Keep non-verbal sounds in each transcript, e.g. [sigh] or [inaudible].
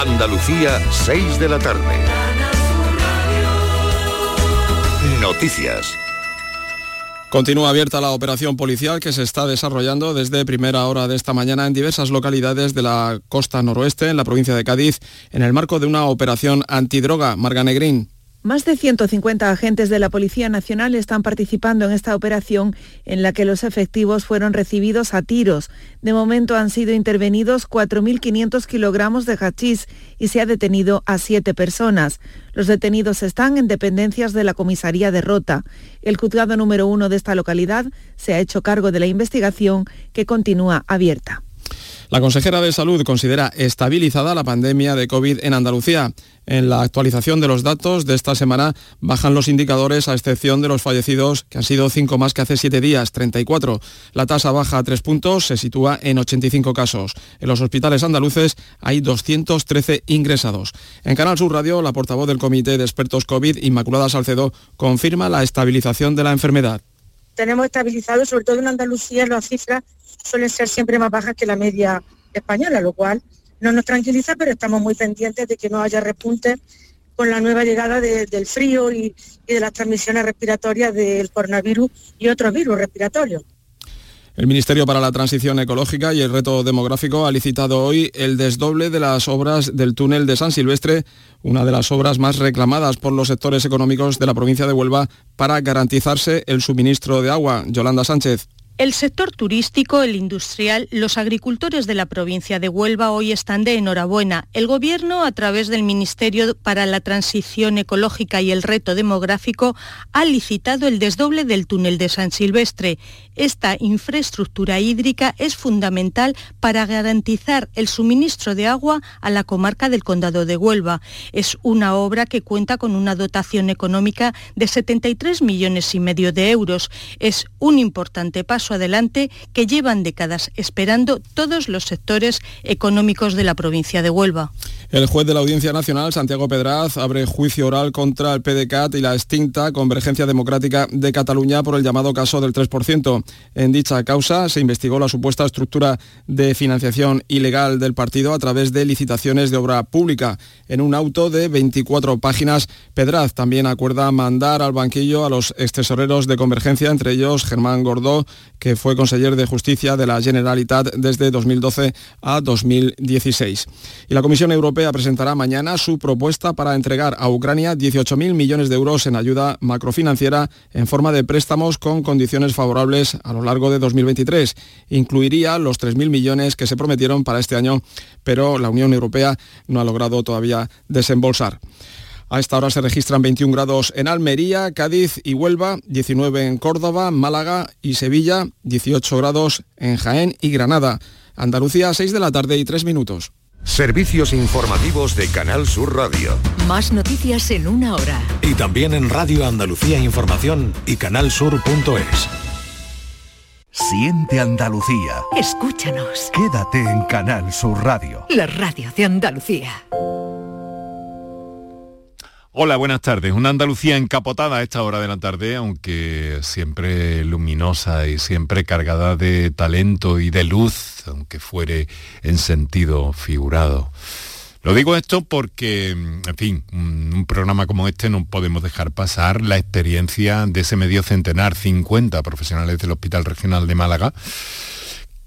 Andalucía, 6 de la tarde. Noticias. Continúa abierta la operación policial que se está desarrollando desde primera hora de esta mañana en diversas localidades de la costa noroeste, en la provincia de Cádiz, en el marco de una operación antidroga. Marga Negrín. Más de 150 agentes de la Policía Nacional están participando en esta operación en la que los efectivos fueron recibidos a tiros. De momento han sido intervenidos 4.500 kilogramos de hachís y se ha detenido a siete personas. Los detenidos están en dependencias de la comisaría de Rota. El juzgado número uno de esta localidad se ha hecho cargo de la investigación que continúa abierta. La consejera de Salud considera estabilizada la pandemia de COVID en Andalucía. En la actualización de los datos de esta semana bajan los indicadores a excepción de los fallecidos, que han sido cinco más que hace siete días, 34. La tasa baja a tres puntos, se sitúa en 85 casos. En los hospitales andaluces hay 213 ingresados. En Canal Sur Radio, la portavoz del Comité de Expertos COVID, Inmaculada Salcedo, confirma la estabilización de la enfermedad. Tenemos estabilizado, sobre todo en Andalucía, las cifras suelen ser siempre más bajas que la media española, lo cual no nos tranquiliza, pero estamos muy pendientes de que no haya repunte con la nueva llegada del frío y, y de las transmisiones respiratorias del coronavirus y otros virus respiratorios. El Ministerio para la Transición Ecológica y el Reto Demográfico ha licitado hoy el desdoble de las obras del túnel de San Silvestre, una de las obras más reclamadas por los sectores económicos de la provincia de Huelva para garantizarse el suministro de agua. Yolanda Sánchez. El sector turístico, el industrial, los agricultores de la provincia de Huelva hoy están de enhorabuena. El Gobierno, a través del Ministerio para la Transición Ecológica y el Reto Demográfico, ha licitado el desdoble del túnel de San Silvestre. Esta infraestructura hídrica es fundamental para garantizar el suministro de agua a la comarca del Condado de Huelva. Es una obra que cuenta con una dotación económica de 73 millones y medio de euros. Es un importante paso adelante que llevan décadas esperando todos los sectores económicos de la provincia de Huelva. El juez de la Audiencia Nacional, Santiago Pedraz, abre juicio oral contra el PDCAT y la extinta Convergencia Democrática de Cataluña por el llamado caso del 3%. En dicha causa se investigó la supuesta estructura de financiación ilegal del partido a través de licitaciones de obra pública. En un auto de 24 páginas, Pedraz también acuerda mandar al banquillo a los excesoreros de Convergencia, entre ellos Germán Gordó, que fue conseller de Justicia de la Generalitat desde 2012 a 2016. Y la Comisión Europea presentará mañana su propuesta para entregar a Ucrania 18.000 millones de euros en ayuda macrofinanciera en forma de préstamos con condiciones favorables a lo largo de 2023. Incluiría los 3.000 millones que se prometieron para este año, pero la Unión Europea no ha logrado todavía desembolsar. A esta hora se registran 21 grados en Almería, Cádiz y Huelva, 19 en Córdoba, Málaga y Sevilla, 18 grados en Jaén y Granada. Andalucía, 6 de la tarde y 3 minutos. Servicios informativos de Canal Sur Radio. Más noticias en una hora. Y también en Radio Andalucía Información y canalsur.es. Siente Andalucía. Escúchanos. Quédate en Canal Sur Radio. La radio de Andalucía. Hola, buenas tardes. Una Andalucía encapotada a esta hora de la tarde, aunque siempre luminosa y siempre cargada de talento y de luz, aunque fuere en sentido figurado. Lo digo esto porque, en fin, un, programa como este no podemos dejar pasar la experiencia de ese medio centenar, 50 profesionales del Hospital Regional de Málaga,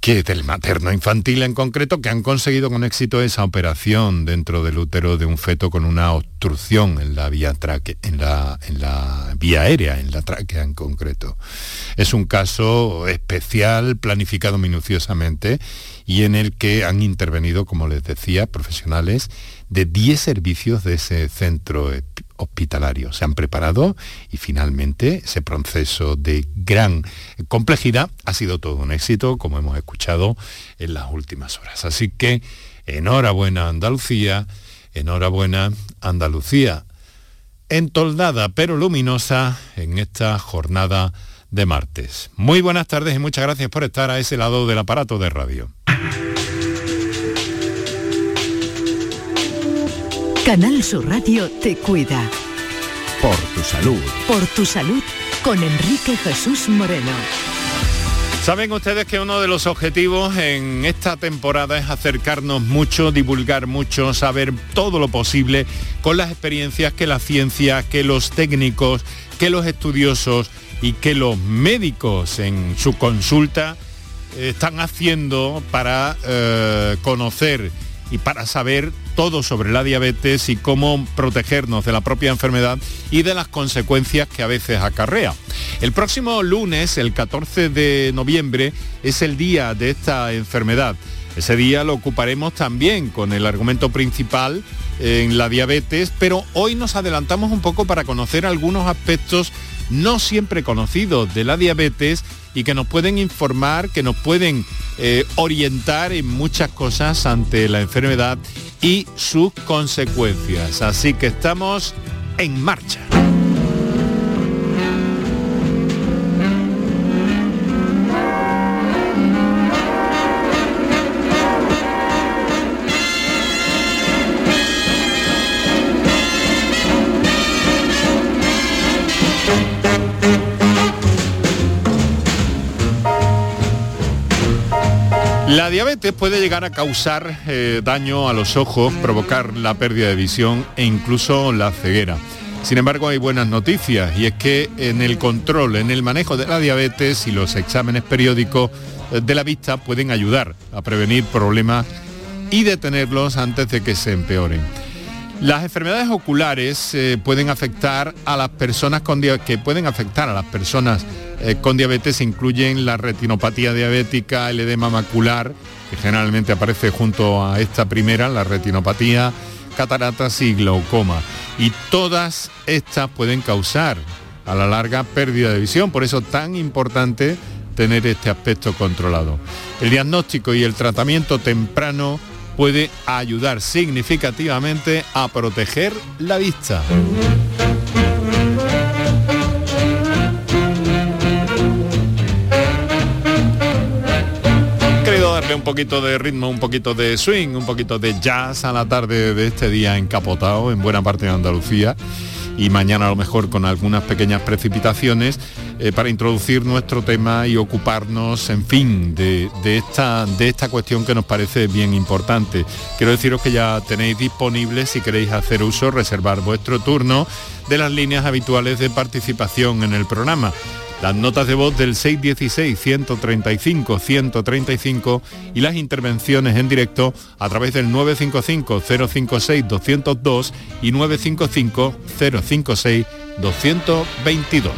que del materno infantil en concreto, que han conseguido con éxito esa operación dentro del útero de un feto con una obstrucción en la vía, traque, en la, en la vía aérea, en la tráquea en concreto. Es un caso especial, planificado minuciosamente y en el que han intervenido, como les decía, profesionales de 10 servicios de ese centro hospitalario. Se han preparado y finalmente ese proceso de gran complejidad ha sido todo un éxito, como hemos escuchado en las últimas horas. Así que enhorabuena Andalucía, enhorabuena Andalucía, entoldada pero luminosa en esta jornada de martes. Muy buenas tardes y muchas gracias por estar a ese lado del aparato de radio. Canal Sur Radio te cuida. Por tu salud. Por tu salud con Enrique Jesús Moreno. Saben ustedes que uno de los objetivos en esta temporada es acercarnos mucho, divulgar mucho, saber todo lo posible con las experiencias que la ciencia, que los técnicos, que los estudiosos y que los médicos en su consulta eh, están haciendo para eh, conocer y para saber todo sobre la diabetes y cómo protegernos de la propia enfermedad y de las consecuencias que a veces acarrea. El próximo lunes, el 14 de noviembre, es el día de esta enfermedad. Ese día lo ocuparemos también con el argumento principal en la diabetes, pero hoy nos adelantamos un poco para conocer algunos aspectos no siempre conocidos de la diabetes y que nos pueden informar, que nos pueden eh, orientar en muchas cosas ante la enfermedad y sus consecuencias. Así que estamos en marcha. Diabetes puede llegar a causar eh, daño a los ojos, provocar la pérdida de visión e incluso la ceguera. Sin embargo, hay buenas noticias y es que en el control, en el manejo de la diabetes y los exámenes periódicos eh, de la vista pueden ayudar a prevenir problemas y detenerlos antes de que se empeoren. Las enfermedades oculares eh, pueden afectar a las personas con que pueden afectar a las personas eh, con diabetes incluyen la retinopatía diabética, el edema macular, que generalmente aparece junto a esta primera, la retinopatía, cataratas y glaucoma. Y todas estas pueden causar a la larga pérdida de visión, por eso tan importante tener este aspecto controlado. El diagnóstico y el tratamiento temprano puede ayudar significativamente a proteger la vista. Querido darle un poquito de ritmo, un poquito de swing, un poquito de jazz a la tarde de este día encapotado en buena parte de Andalucía y mañana a lo mejor con algunas pequeñas precipitaciones eh, para introducir nuestro tema y ocuparnos, en fin, de, esta, de esta cuestión que nos parece bien importante. Quiero deciros que ya tenéis disponible, si queréis hacer uso, reservar vuestro turno de las líneas habituales de participación en el programa las notas de voz del 616-135-135 y las intervenciones en directo a través del 955-056-202 y 955-056-222.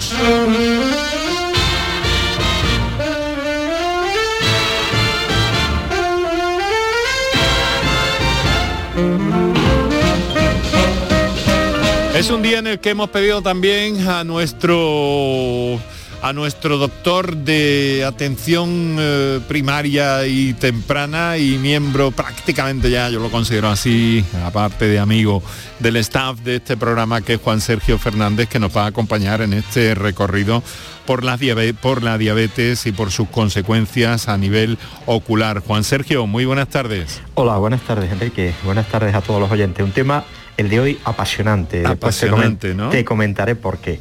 Es un día en el que hemos pedido también a nuestro a nuestro doctor de atención eh, primaria y temprana y miembro prácticamente ya, yo lo considero así, aparte de amigo del staff de este programa que es Juan Sergio Fernández, que nos va a acompañar en este recorrido por la, por la diabetes y por sus consecuencias a nivel ocular. Juan Sergio, muy buenas tardes. Hola, buenas tardes Enrique, buenas tardes a todos los oyentes. Un tema el de hoy apasionante. Apasionante, ¿no? Te comentaré por qué.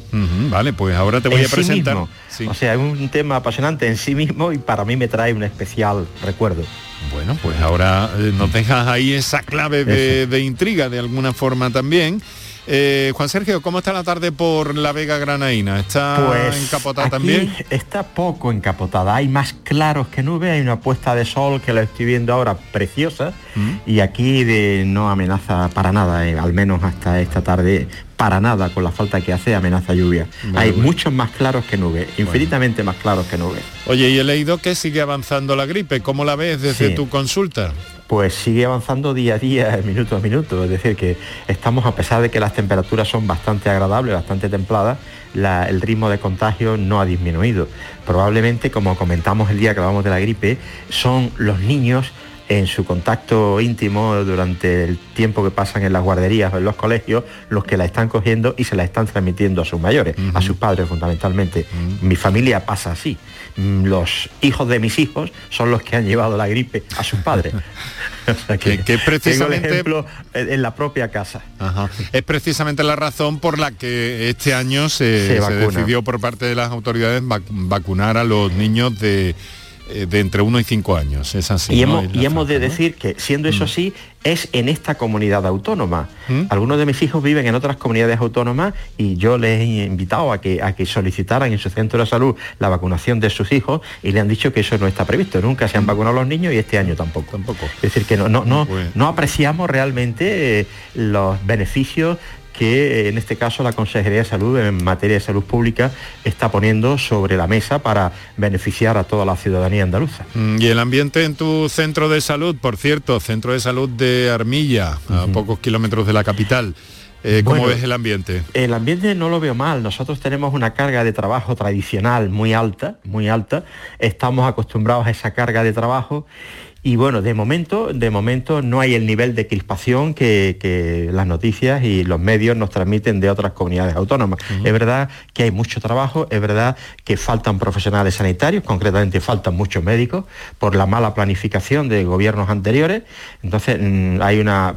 vale, pues ahora te voy a presentar. O sea, es un tema apasionante en sí mismo y para mí me trae un especial recuerdo. Bueno, pues ahora eh, nos dejas ahí esa clave de, de intriga de alguna forma también. Eh, Juan Sergio, ¿cómo está la tarde por la Vega Granaína? ¿Está pues encapotada también? Está poco encapotada, hay más claros que nubes, hay una puesta de sol que la estoy viendo ahora preciosa mm. y aquí de, no amenaza para nada, eh, al menos hasta esta tarde para nada con la falta que hace amenaza lluvia. Hay muchos más claros que nubes, infinitamente más claros que nubes. Oye, y he leído que sigue avanzando la gripe. ¿Cómo la ves desde tu consulta? pues sigue avanzando día a día, [laughs] minuto a minuto. Es decir, que estamos, a pesar de que las temperaturas son bastante agradables, bastante templadas, el ritmo de contagio no ha disminuido. Probablemente, como comentamos el día que hablamos de la gripe, son los niños en su contacto íntimo durante el tiempo que pasan en las guarderías o en los colegios, los que la están cogiendo y se la están transmitiendo a sus mayores, a sus padres fundamentalmente. Mi familia pasa así. Mm, los hijos de mis hijos son los que han llevado la gripe a sus padres. [laughs] que, precisamente ejemplo en la propia casa. Es precisamente la razón por la que este año se, decidió por parte de las autoridades vacunar a los niños de de entre 1 y 5 años. Es así. Y ¿no? hemos, y hemos de decir que, siendo eso Mm. así, es en esta comunidad autónoma. ¿Mm? Algunos de mis hijos viven en otras comunidades autónomas y yo les he invitado a que, a que solicitaran en su centro de salud la vacunación de sus hijos y le han dicho que eso no está previsto. Nunca se han vacunado los niños y este año tampoco. Tampoco. Es decir, que no, no, no, Pues- no apreciamos realmente eh, los beneficios que eh, en este caso la Consejería de Salud en materia de salud pública está poniendo sobre la mesa para beneficiar a toda la ciudadanía andaluza. Mm, Y el ambiente en tu centro de salud, por cierto, centro de salud de Armilla, a pocos kilómetros de la capital. Eh, ¿Cómo Bueno, ves el ambiente? El ambiente no lo veo mal. Nosotros tenemos una carga de trabajo tradicional muy alta, muy alta. Estamos acostumbrados a esa carga de trabajo. Y bueno, de momento, de momento no hay el nivel de crispación que, que las noticias y los medios nos transmiten de otras comunidades autónomas. Es verdad que hay mucho trabajo, es verdad que faltan profesionales sanitarios, concretamente faltan muchos médicos por la mala planificación de gobiernos anteriores. Entonces mm, hay una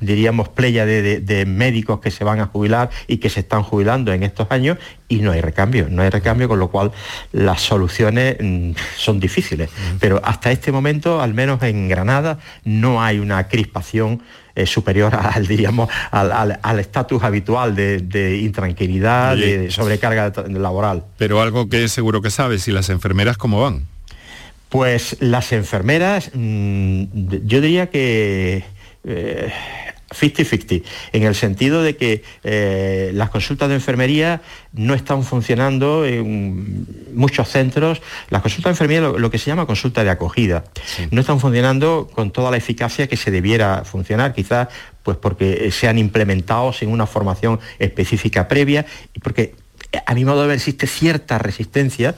diríamos, playa de, de- de médicos que se van a jubilar y que se están jubilando en estos años y no hay recambio, no hay recambio, con lo cual las soluciones mm, son difíciles. Pero hasta este momento, al menos en Granada, no hay una crispación eh, superior [laughs] al, diríamos, al- estatus habitual de, de intranquilidad, Oye. de sobrecarga laboral. Pero algo que seguro que sabes, ¿y las enfermeras cómo van? Pues las enfermeras, mm, yo diría que eh, 50-50, en el sentido de que eh, las consultas de enfermería no están funcionando en muchos centros. Las consultas de enfermería, lo, lo que se llama consulta de acogida, no están funcionando con toda la eficacia que se debiera funcionar, quizás pues porque se han implementado sin una formación específica previa y porque a mi modo de ver existe cierta resistencia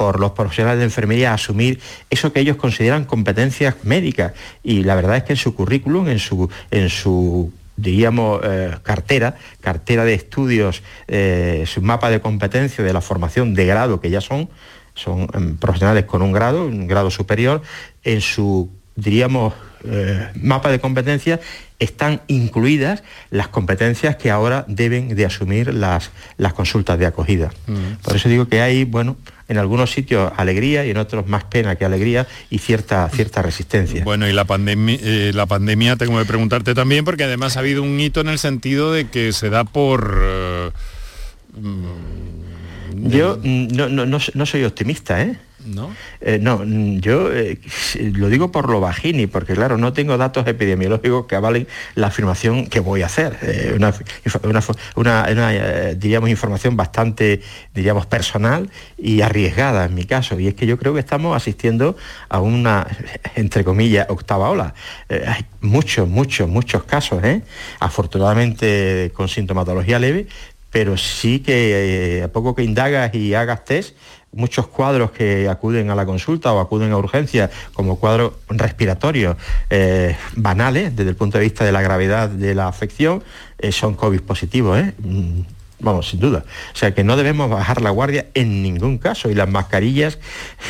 por los profesionales de enfermería a asumir eso que ellos consideran competencias médicas. Y la verdad es que en su currículum, en su, en su diríamos, eh, cartera, cartera de estudios, eh, su mapa de competencia de la formación de grado que ya son, son em, profesionales con un grado, un grado superior, en su, diríamos, eh, mapa de competencias están incluidas las competencias que ahora deben de asumir las, las consultas de acogida. Por eso digo que hay, bueno, en algunos sitios alegría y en otros más pena que alegría y cierta, cierta resistencia. Bueno, y la pandemia, eh, la pandemia tengo que preguntarte también, porque además ha habido un hito en el sentido de que se da por... eh, mm, Yo mm, no, no- no- no soy optimista, ¿eh? ¿No? Eh, no, mm, yo eh, lo digo por lo bajini, porque claro, no tengo datos epidemiológicos que avalen la afirmación que voy a hacer. Eh, una, una- diríamos, información bastante, diríamos, personal y arriesgada en mi caso. Y es que yo creo que estamos asistiendo a una, entre comillas, octava ola. Hay muchos, muchos, muchos casos, afortunadamente con sintomatología leve, pero sí que eh, a poco que indagas y hagas test, muchos cuadros que acuden a la consulta o acuden a urgencia como cuadros respiratorios eh, banales desde el punto de vista de la gravedad de la afección eh, son COVID positivos. Vamos, sin duda. O sea que no debemos bajar la guardia en ningún caso. Y las mascarillas,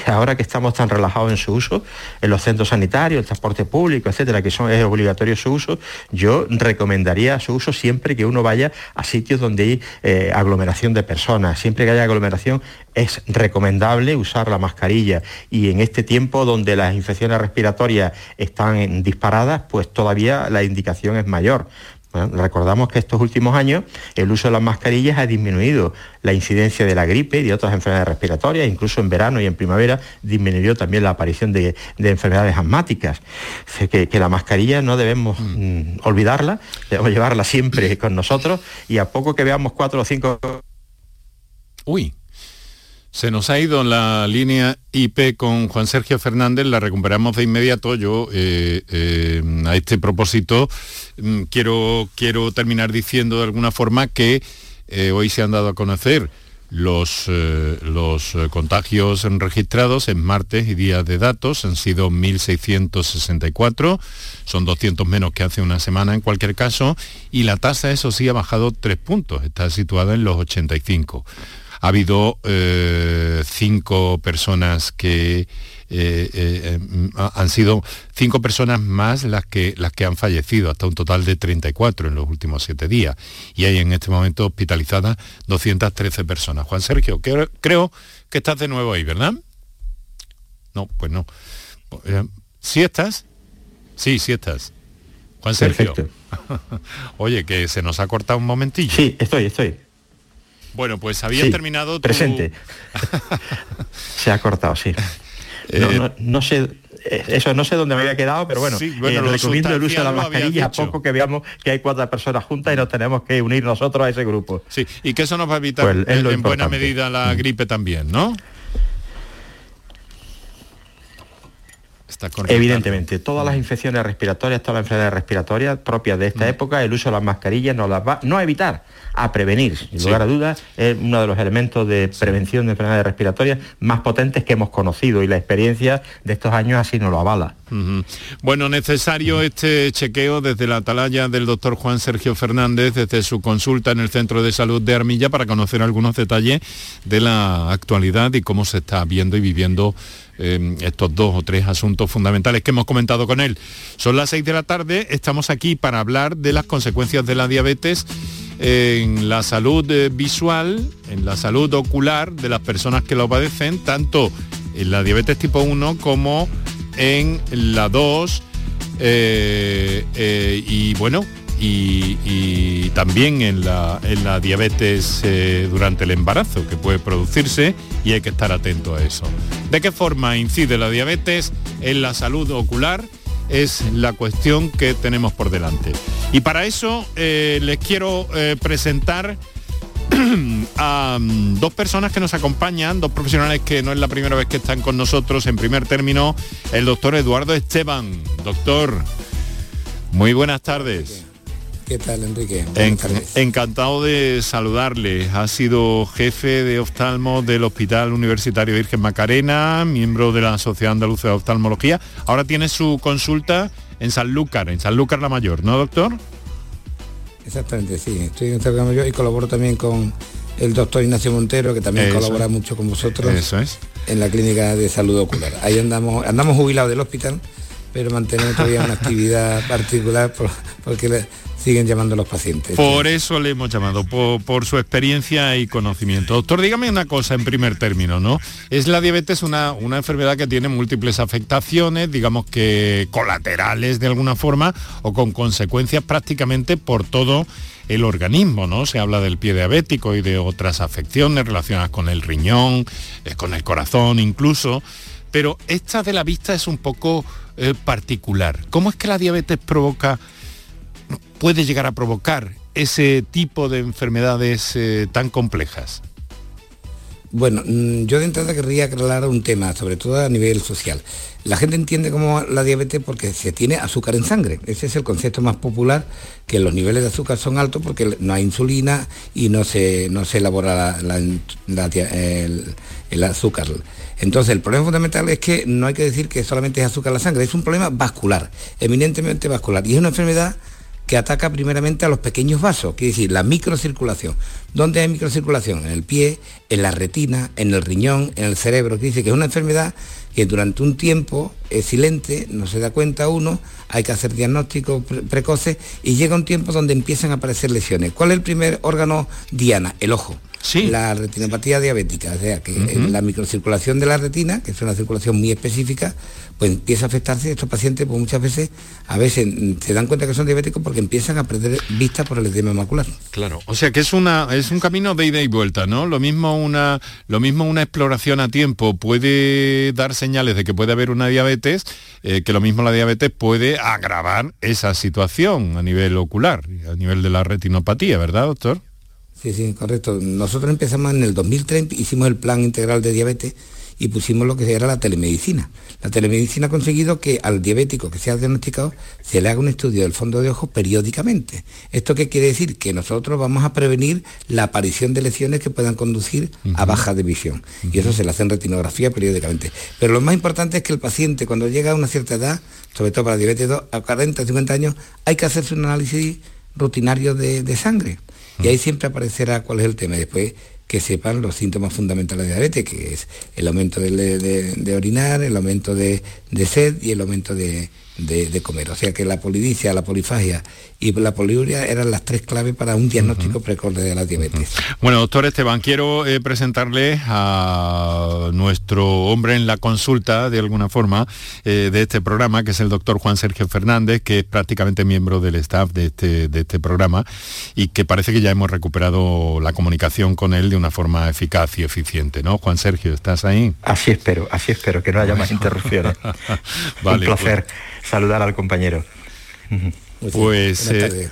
ahora que estamos tan relajados en su uso, en los centros sanitarios, el transporte público, etcétera, que son, es obligatorio su uso, yo recomendaría su uso siempre que uno vaya a sitios donde hay eh, aglomeración de personas. Siempre que haya aglomeración es recomendable usar la mascarilla. Y en este tiempo donde las infecciones respiratorias están disparadas, pues todavía la indicación es mayor. Bueno, recordamos que estos últimos años el uso de las mascarillas ha disminuido. La incidencia de la gripe y de otras enfermedades respiratorias, incluso en verano y en primavera disminuyó también la aparición de, de enfermedades asmáticas. O sea, que, que la mascarilla no debemos mm, olvidarla, debemos llevarla siempre con nosotros y a poco que veamos cuatro o cinco Uy, se nos ha ido la línea IP con Juan Sergio Fernández, la recuperamos de inmediato. Yo eh, eh, a este propósito mm, quiero, quiero terminar diciendo de alguna forma que eh, hoy se han dado a conocer los, los contagios registrados en martes y días de datos han sido 1.664, son 200 menos que hace una semana en cualquier caso, y la tasa, eso sí, ha bajado tres puntos, está situada en los 85. Ha habido eh, cinco personas que eh, eh, han sido cinco personas más las que, las que han fallecido, hasta un total de 34 en los últimos siete días. Y hay en este momento hospitalizadas 213 personas. Juan Sergio, creo, creo que estás de nuevo ahí, ¿verdad? No, pues no. ¿Sí estás? Sí, sí estás. Juan Sergio. [laughs] Oye, que se nos ha cortado un momentillo. Sí, estoy, estoy. Bueno, pues habías terminado tu... Presente. [laughs] se ha cortado, sí. Eh, no, sé, eh, eso no sé dónde me había quedado, pero bueno, sí, bueno eh, recomiendo el uso de la mascarilla a poco que veamos que hay cuatro personas juntas y nos tenemos que unir nosotros a ese grupo. Sí, y que eso nos va a evitar pues en buena medida la mm. gripe también, ¿no? Evidentemente, todas las infecciones respiratorias, todas las enfermedades respiratorias propias de esta mm. época, el uso de las mascarillas nos las va no a evitar, a prevenir. Sin lugar a dudas, es uno de los elementos de prevención de enfermedades respiratorias más potentes que hemos conocido y la experiencia de estos años así nos lo avala. Bueno, necesario este chequeo desde la atalaya del doctor Juan Sergio Fernández, desde su consulta en el Centro de Salud de Armilla, para conocer algunos detalles de la actualidad y cómo se está viendo y viviendo Em, estos dos o tres asuntos fundamentales que hemos comentado con él. Son las seis de la tarde, estamos aquí para hablar de las consecuencias de la diabetes en la salud eh, visual, en la salud ocular de las personas que lo padecen, tanto en la diabetes tipo 1 como en la 2. Eh, eh, y bueno, y, también en la, diabetes eh, durante el embarazo que puede producirse y hay que estar atento a eso. ¿De qué forma incide la diabetes en la salud ocular? Es la cuestión que tenemos por delante. Y para eso eh, les quiero eh, presentar [clears throat] a mm, dos personas que nos acompañan, dos profesionales que no es la primera vez que están con nosotros. En primer término, el doctor Eduardo Esteban. Doctor, muy buenas tardes. ¿Qué tal, Enrique? encantado de saludarle. Ha sido jefe de oftalmo del Hospital Universitario Virgen Macarena, miembro de la Sociedad Andaluza de Oftalmología. Ahora tiene su consulta en Sanlúcar, en Sanlúcar la Mayor, ¿no, doctor? Exactamente, sí. Estoy en Sanlúcar Mayor y colaboro también con el doctor Ignacio Montero, que también colabora mucho con vosotros. Eso es. En la clínica de salud ocular. Ahí andamos, andamos jubilados del hospital, pero mantenemos todavía una [laughs] actividad particular porque siguen llamando los pacientes. Por eso le hemos llamado, por, su experiencia y conocimiento. Doctor, dígame una cosa en primer término, ¿no? Es la diabetes una, una enfermedad que tiene múltiples afectaciones, digamos que colaterales de alguna forma, o con consecuencias prácticamente por todo el organismo, ¿no? Se habla del pie diabético y de otras afecciones relacionadas con el riñón, eh, con el corazón incluso, pero esta de la vista es un poco eh, particular. ¿Cómo es que la diabetes provoca puede llegar a provocar ese tipo de enfermedades eh, tan complejas? Bueno, mm, yo de entrada querría aclarar un tema, sobre todo a nivel social. La gente entiende como la diabetes porque se tiene azúcar en sangre. Ese es el concepto más popular, que los niveles de azúcar son altos porque no hay insulina y no se, no se elabora el, azúcar. Entonces, el problema fundamental es que no hay que decir que solamente es azúcar en la sangre, es un problema vascular, eminentemente vascular. Y es una enfermedad que ataca primeramente a los pequeños vasos, quiere decir la microcirculación. ¿Dónde hay microcirculación? En el pie, en la retina, en el riñón, en el cerebro. Que es una enfermedad que durante un tiempo es silente, no se da cuenta uno, hay que hacer diagnósticos precoces y llega un tiempo donde empiezan a aparecer lesiones. ¿Cuál es el primer órgano diana? El ojo. La retinopatía diabética, o sea, que la microcirculación de la retina, que es una circulación muy específica, pues empieza a afectarse. Estos pacientes, pues muchas veces, a veces se dan cuenta que son diabéticos porque empiezan a perder vista por el edema macular. Claro, o sea que es una es un camino de ida y vuelta, ¿no? Lo mismo una lo mismo una exploración a tiempo puede dar señales de que puede haber una diabetes, eh, que lo mismo la diabetes puede agravar esa situación a nivel ocular, a nivel de la retinopatía, ¿verdad, doctor? Sí, sí, correcto. Nosotros empezamos en el 2030, hicimos el plan integral de diabetes y pusimos lo que era la telemedicina. La telemedicina ha conseguido que al diabético que sea diagnosticado se le haga un estudio del fondo de ojo periódicamente. ¿Esto qué quiere decir? Que nosotros vamos a prevenir la aparición de lesiones que puedan conducir a baja de visión. Y eso se le hace en retinografía periódicamente. Pero lo más importante es que el paciente cuando llega a una cierta edad, sobre todo para diabetes 2, a 40, 50 años, hay que hacerse un análisis rutinario de sangre y ahí siempre aparecerá cuál es el tema. Después que sepan los síntomas fundamentales de diabetes, que es el aumento de, orinar, el aumento de, sed y el aumento de, de, comer. O sea que la polidicia, la polifagia y la poliuria eran las tres claves para un diagnóstico precoz de la diabetes. Bueno, doctor Esteban, quiero eh, presentarle a nuestro hombre en la consulta, de alguna forma, eh, de este programa, que es el doctor Juan Sergio Fernández, que es prácticamente miembro del staff de este, de este programa y que parece que ya hemos recuperado la comunicación con él de una forma eficaz y eficiente, ¿no? Juan Sergio, ¿estás ahí? Así espero, así espero, que no haya más interrupciones. [laughs] Un placer pues. Saludar al compañero. Pues eh,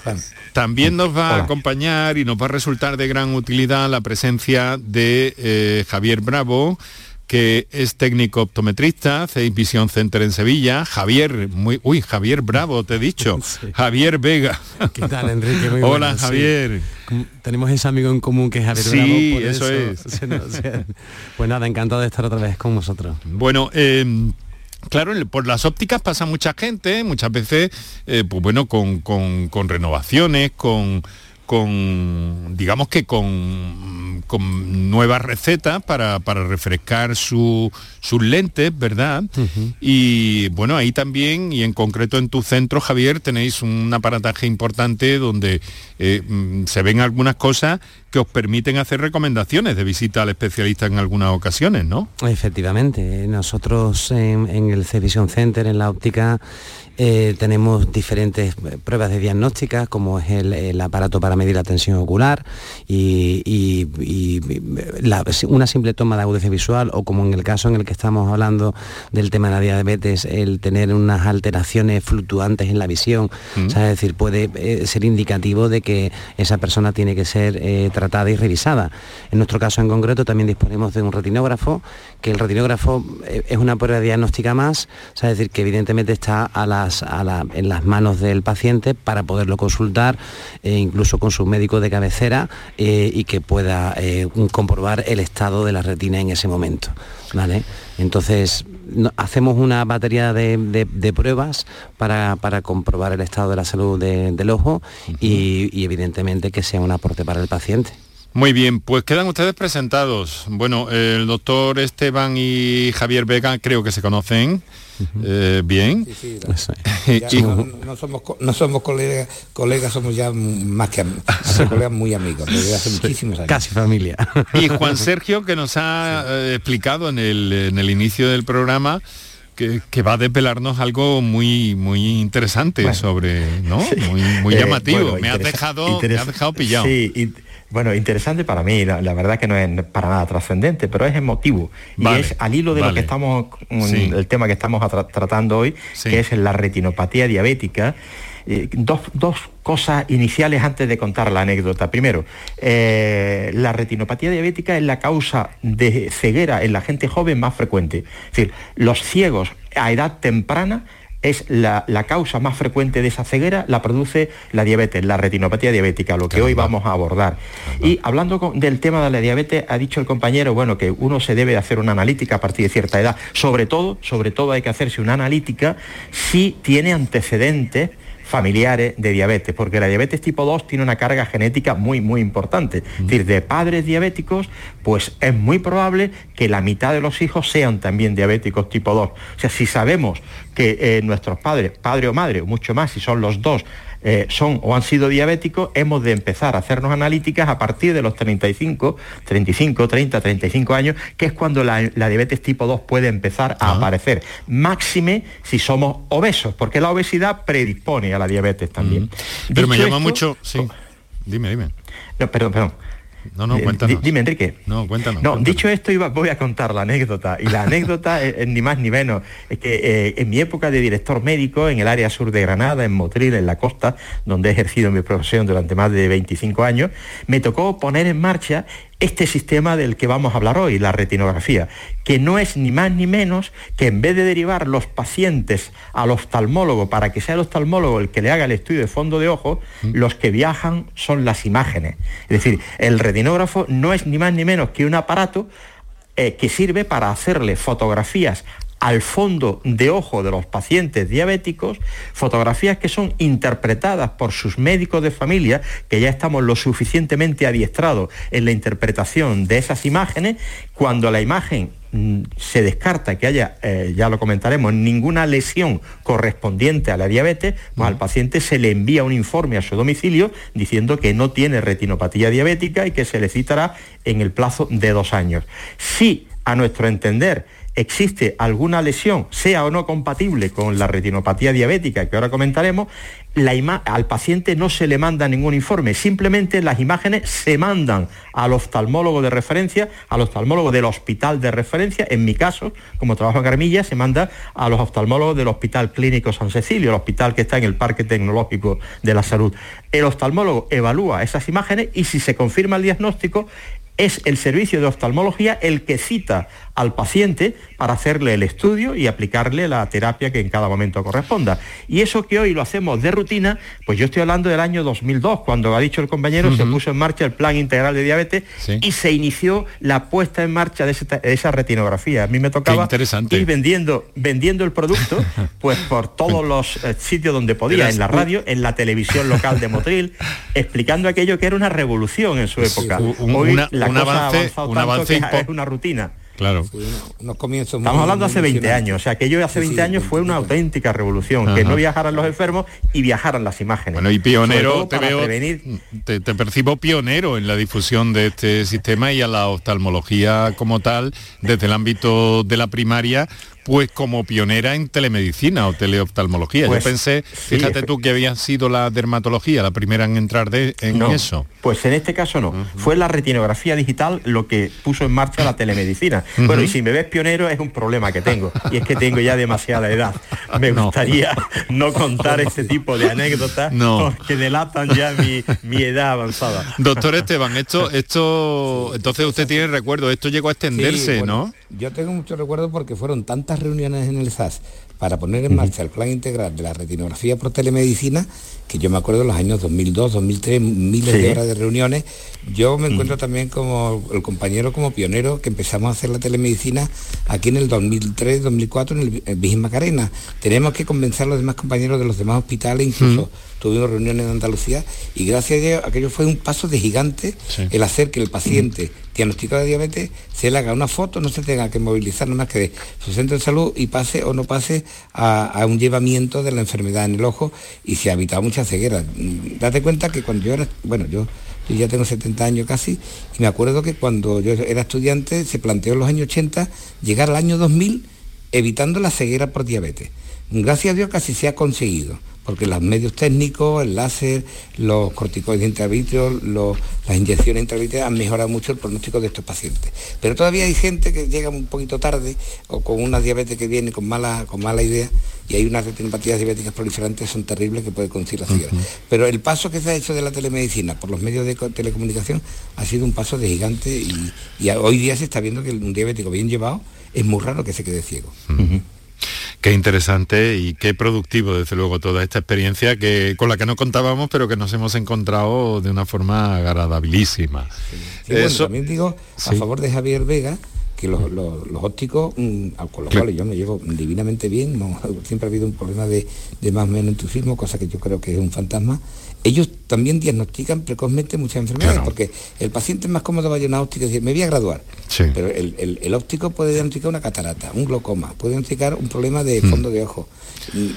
también nos va a acompañar y nos va a resultar de gran utilidad la presencia de eh, Javier Bravo, que es técnico optometrista, CEIS Vision Center en Sevilla. Javier, muy, uy, Javier Bravo, te he dicho. [laughs] Javier Vega. ¿Qué tal, Enrique? Muy [laughs] Hola, Javier. Tenemos ese amigo en común que es Javier sí, Bravo. eso, es. [laughs] pues nada, encantado de estar otra vez con vosotros. Bueno, eh, Claro, por las ópticas pasa mucha gente, muchas veces, eh, pues bueno, con, con renovaciones, con, con, digamos que con, con nuevas recetas para, refrescar sus lentes, ¿verdad? Y bueno, ahí también, y en concreto en tu centro, Javier, tenéis un aparataje importante donde eh, mm, se ven algunas cosas que os permiten hacer recomendaciones de visita al especialista en algunas ocasiones, ¿no? Efectivamente, nosotros en, en el C-Vision Center, en la óptica, eh, tenemos diferentes eh, pruebas de diagnóstica, como es el, aparato para medir la tensión ocular y, una simple toma de agudeza visual o como en el caso en el que estamos hablando del tema de la diabetes, el tener unas alteraciones fluctuantes en la visión, mm. es decir, puede eh, ser indicativo de que esa persona tiene que ser tratada y revisada. En nuestro caso en concreto también disponemos de un retinógrafo, que el retinógrafo es una prueba diagnóstica más, es decir, que evidentemente está a la en las manos del paciente para poderlo consultar, eh, incluso con su médico de cabecera, eh, y que pueda eh, comprobar el estado de la retina en ese momento. ¿vale? Entonces, hacemos una batería de, pruebas para, comprobar el estado de la salud del ojo y evidentemente que sea un aporte para el paciente. Muy bien, pues quedan ustedes presentados. Bueno, el doctor Esteban y Javier Vega creo que se conocen eh, bien. [laughs] no, somos, no somos colegas, colegas, somos ya [laughs] más que colegas muy amigos, desde hace muchísimos años. Casi familia. Y Juan Sergio, que nos ha eh, explicado en el, en el inicio del programa, que, va a desvelarnos algo muy muy interesante sobre, ¿no? Muy, muy eh, llamativo. me, has dejado, me has dejado pillado. Sí, bueno, interesante para mí, la, verdad que no es para nada trascendente, pero es emotivo. y es al hilo de lo que estamos, mm, el tema que estamos tratando hoy, que es la retinopatía diabética. Eh, dos, cosas iniciales antes de contar la anécdota. Primero, eh, la retinopatía diabética es la causa de ceguera en la gente joven más frecuente. Es decir, los ciegos a edad temprana es la, causa más frecuente de esa ceguera, la produce la diabetes, la retinopatía diabética, lo que hoy vamos a abordar. Y hablando del tema de la diabetes, ha dicho el compañero, bueno, que uno se debe hacer una analítica a partir de cierta edad. Sobre todo, sobre todo hay que hacerse una analítica si tiene antecedentes familiares de diabetes, porque la diabetes tipo 2 tiene una carga genética muy, muy importante. Es decir, de padres diabéticos, pues es muy probable que la mitad de los hijos sean también diabéticos tipo 2. O sea, si sabemos que eh, nuestros padres, padre o madre, mucho más si son los dos, eh, son o han sido diabéticos, hemos de empezar a hacernos analíticas a partir de los 35, 35, 30, 35 años, que es cuando la, diabetes tipo 2 puede empezar a aparecer. Máxime si somos obesos, porque la obesidad predispone a la diabetes también. Mm. Pero me llama mucho... Sí. Dime, dime. No, perdón, perdón. No, no, eh, cuéntanos. dime, Enrique. No, cuéntanos. No, dicho esto, iba, voy a contar la anécdota. Y la [laughs] anécdota es, ni más ni menos. Es que eh, en mi época de director médico, en el área sur de Granada, en Motril, en la costa, donde he ejercido mi profesión durante más de 25 años, me tocó poner en marcha este sistema del que vamos a hablar hoy, la retinografía, que no es ni más ni menos que en vez de derivar los pacientes al oftalmólogo para que sea el oftalmólogo el que le haga el estudio de fondo de ojo, mm. los que viajan son las imágenes. Es decir, el retinógrafo no es ni más ni menos que un aparato eh, que sirve para hacerle fotografías al fondo de ojo de los pacientes diabéticos, fotografías que son interpretadas por sus médicos de familia, que ya estamos lo suficientemente adiestrados en la interpretación de esas imágenes, cuando la imagen mm, se descarta que haya, eh, ya lo comentaremos, ninguna lesión correspondiente a la diabetes, pues al paciente se le envía un informe a su domicilio diciendo que no tiene retinopatía diabética y que se le citará en el plazo de dos años. Si, a nuestro entender, existe alguna lesión, sea o no compatible con la retinopatía diabética que ahora comentaremos, al paciente no se le manda ningún informe, simplemente las imágenes se mandan al oftalmólogo de referencia, al oftalmólogo del hospital de referencia, en mi caso, como trabajo en Carmilla, se manda a los oftalmólogos del Hospital Clínico San Cecilio, el hospital que está en el Parque Tecnológico de la Salud. El oftalmólogo evalúa esas imágenes y si se confirma el diagnóstico, es el servicio de oftalmología el que cita al paciente para hacerle el estudio y aplicarle la terapia que en cada momento corresponda. Y eso que hoy lo hacemos de rutina, pues yo estoy hablando del año 2002, cuando ha dicho el compañero, se puso en marcha el plan integral de diabetes y se inició la puesta en marcha de, esa retinografía. A mí me tocaba ir vendiendo, vendiendo el producto [laughs] pues por todos los eh, sitios donde podía, en la radio, en la televisión local de Motril, [laughs] explicando aquello que era una revolución en su época. hoy la cosa avance, ha avanzado tanto que es una rutina. Claro. Estamos hablando hace 20 años, o sea, aquello de hace 20 años fue una auténtica revolución, que no viajaran los enfermos y viajaran las imágenes. Bueno, y pionero, te veo, te, te, percibo pionero en la difusión de este sistema y a la oftalmología como tal, desde el ámbito de la primaria, pues como pionera en telemedicina o teleoftalmología. Yo pues, pensé, fíjate tú que había sido la dermatología la primera en entrar de, en eso. Pues en este caso no. Fue la retinografía digital lo que puso en marcha la telemedicina. Bueno, y si me ves pionero es un problema que tengo. Y es que tengo ya demasiada edad. [laughs] Me gustaría no, contar este tipo de anécdotas que delatan ya mi, edad avanzada. Doctor [laughs] Esteban, esto, esto, entonces usted tiene recuerdo, esto llegó a extenderse, ¿no? Yo tengo mucho recuerdo porque fueron tantas reuniones en el SAS para poner en marcha el plan integral de la retinografía por telemedicina, que yo me acuerdo en los años 2002, 2003, miles de horas de reuniones. Yo me encuentro también como el compañero, como pionero, que empezamos a hacer la telemedicina aquí en el 2003, 2004 en el, Virgen Macarena. Tenemos que convencer a los demás compañeros de los demás hospitales, incluso tuvimos reuniones en Andalucía, y gracias a Dios aquello fue un paso de gigante el hacer que el paciente diagnosticado de diabetes se le haga una foto, no se tenga que movilizar nada más que de su centro de salud y pase o no pase a, un llevamiento de la enfermedad en el ojo y se ha evitado mucha ceguera. Mm, date cuenta que cuando yo era, bueno, yo, ya tengo 70 años casi, y me acuerdo que cuando yo era estudiante se planteó en los años 80 llegar al año 2000 evitando la ceguera por diabetes. Gracias a Dios casi se ha conseguido porque los medios técnicos, el láser, los corticoides intravítreos, las inyecciones intravítreas han mejorado mucho el pronóstico de estos pacientes. Pero todavía hay gente que llega un poquito tarde o con una diabetes que viene con mala, con mala idea y hay unas retinopatías diabéticas proliferantes que son terribles que puede conducir la ceguera. Pero el paso que se ha hecho de la telemedicina por los medios de telecomunicación ha sido un paso de gigante y, hoy día se está viendo que un diabético bien llevado es muy raro que se quede ciego. Qué interesante y qué productivo, desde luego, toda esta experiencia que, con la que no contábamos, pero que nos hemos encontrado de una forma agradabilísima. también digo, a favor de Javier Vega, que los, ópticos, mm, con los cuales yo me llevo divinamente bien, [laughs] siempre ha habido un problema de, de más o menos entusiasmo, cosa que yo creo que es un fantasma, ellos también diagnostican precozmente muchas enfermedades, porque el paciente es más cómodo vaya a una óptica y decir, me voy a graduar. Pero el, óptico puede diagnosticar una catarata, un glaucoma, puede diagnosticar un problema de mm. fondo de ojo.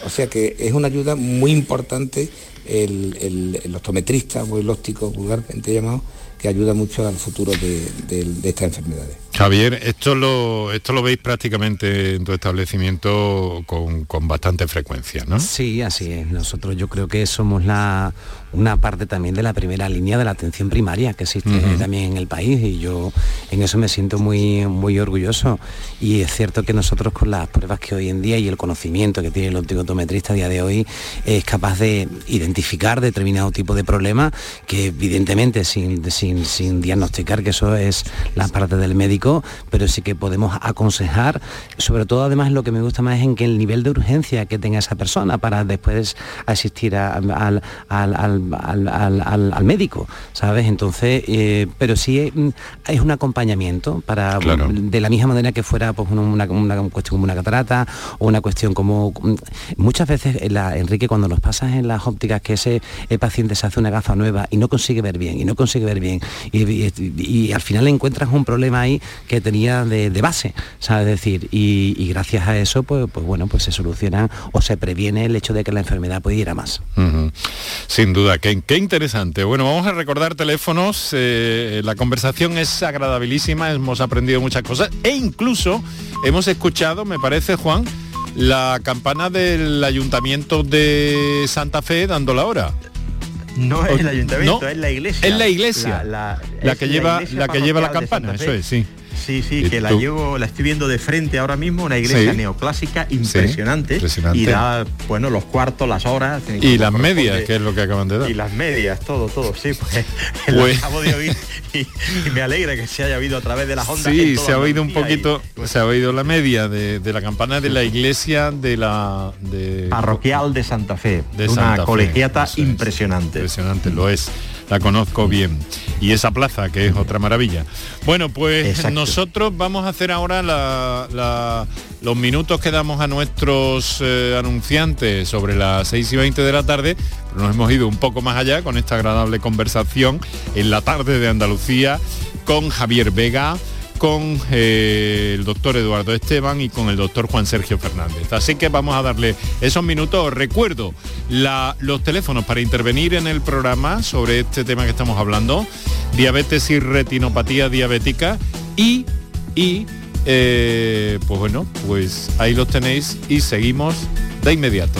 O sea que es una ayuda muy importante el, el optometrista o el óptico vulgarmente llamado, que ayuda mucho al futuro de estas enfermedades. Javier, esto lo, esto lo veis prácticamente en tu establecimiento con, bastante frecuencia, ¿no? Sí, así es. Nosotros yo creo que somos la, una parte también de la primera línea de la atención primaria que existe también en el país y yo en eso me siento muy, muy orgulloso. Y es cierto que nosotros con las pruebas que hoy en día y el conocimiento que tiene el optometrista a día de hoy es capaz de identificar determinado tipo de problema que evidentemente sin, sin, sin diagnosticar que eso es la parte del médico pero sí que podemos aconsejar, sobre todo además lo que me gusta más es en que el nivel de urgencia que tenga esa persona para después asistir al, al, médico, ¿sabes? Entonces, eh, pero sí mm, es, un acompañamiento para, de la misma manera que fuera pues, una, cuestión como una catarata o una cuestión como... Mm, muchas veces, Enrique, cuando nos pasas en las ópticas que ese paciente se hace una gafa nueva y no consigue ver bien, y no consigue ver bien, y, al final encuentras un problema ahí que tenía de, base, ¿sabes? decir, y, gracias a eso, pues, pues bueno, pues se soluciona o se previene el hecho de que la enfermedad pudiera más. Sin duda, qué, qué, interesante. Bueno, vamos a recordar teléfonos. Eh, la conversación es agradabilísima, hemos aprendido muchas cosas e incluso hemos escuchado, me parece, Juan, la campana del ayuntamiento de Santa Fe dando la hora. No es el ayuntamiento, es la iglesia. Es la iglesia. La, que lleva la que lleva la campana, eso es, sí. Sí, sí, que la llevo, la estoy viendo de frente ahora mismo, una iglesia neoclásica impresionante, Y da, bueno, los cuartos, las horas. Y las medias, que es lo que acaban de dar. Y las medias, todo, todo, sí, [laughs] pues, pues... acabo de oír y, me alegra que se haya oído a través de las ondas. Sí, se ha oído un poquito, pues se ha oído la media de, la campana de la iglesia de la... De... Parroquial de Santa Fe, de una colegiata impresionante. Impresionante, lo es la conozco bien. Y esa plaza, que es otra maravilla. Bueno, pues nosotros vamos a hacer ahora los minutos que damos a nuestros eh, anunciantes sobre las 6 y 20 de la tarde, pero nos hemos ido un poco más allá con esta agradable conversación en la tarde de Andalucía con Javier Vega, con eh, el doctor Eduardo Esteban y con el doctor Juan Sergio Fernández. Así que vamos a darle esos minutos. Recuerdo los teléfonos para intervenir en el programa sobre este tema que estamos hablando, diabetes y retinopatía diabética y, y eh, pues bueno, pues ahí los tenéis y seguimos de inmediato.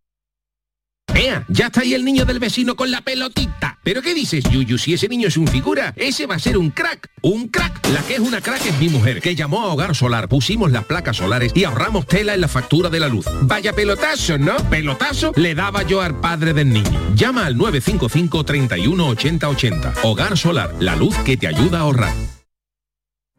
¡Ea! Ya está ahí el niño del vecino con la pelotita. ¿Pero qué dices, Yuyu? Si ese niño es un figura, ese va a ser un crack. ¡Un crack! La que es una crack es mi mujer, que llamó a Hogar Solar, pusimos las placas solares y ahorramos tela en la factura de la luz. Vaya pelotazo, ¿no? Pelotazo le daba yo al padre del niño. Llama al 955 31 80 80. Hogar Solar, la luz que te ayuda a ahorrar.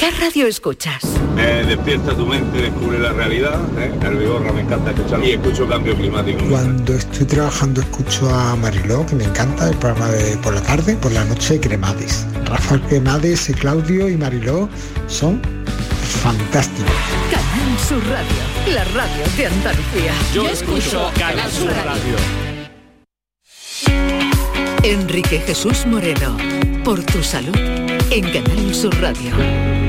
¿Qué radio escuchas? Despierta tu mente, descubre la realidad. ¿eh? El Vigorra me encanta escuchar y escucho cambio climático. Cuando estoy trabajando escucho a Mariló, que me encanta el programa de por la tarde, por la noche Cremades. Rafael Cremades, Claudio y Mariló son fantásticos. Canal Sur Radio, la radio de Andalucía. Yo, escucho Canal Sur radio. Enrique Jesús Moreno, por tu salud en Canal Sur Radio.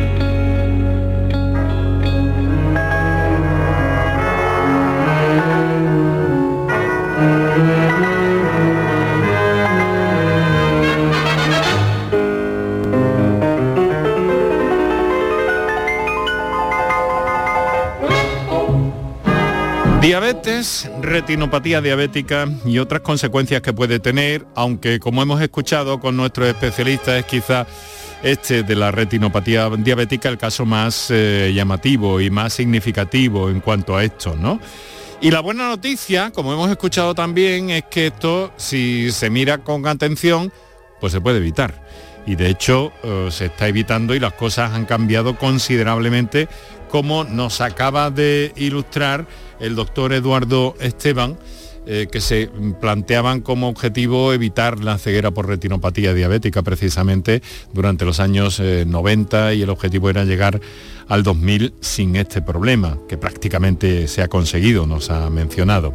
Diabetes, retinopatía diabética y otras consecuencias que puede tener, aunque como hemos escuchado con nuestros especialistas es quizá este de la retinopatía diabética el caso más eh, llamativo y más significativo en cuanto a esto, ¿no? Y la buena noticia, como hemos escuchado también, es que esto, si se mira con atención, pues se puede evitar. Y de hecho eh, se está evitando y las cosas han cambiado considerablemente, como nos acaba de ilustrar el doctor Eduardo Esteban, eh, que se planteaban como objetivo evitar la ceguera por retinopatía diabética precisamente durante los años 90 y el objetivo era llegar al 2000 sin este problema, que prácticamente se ha conseguido, nos ha mencionado.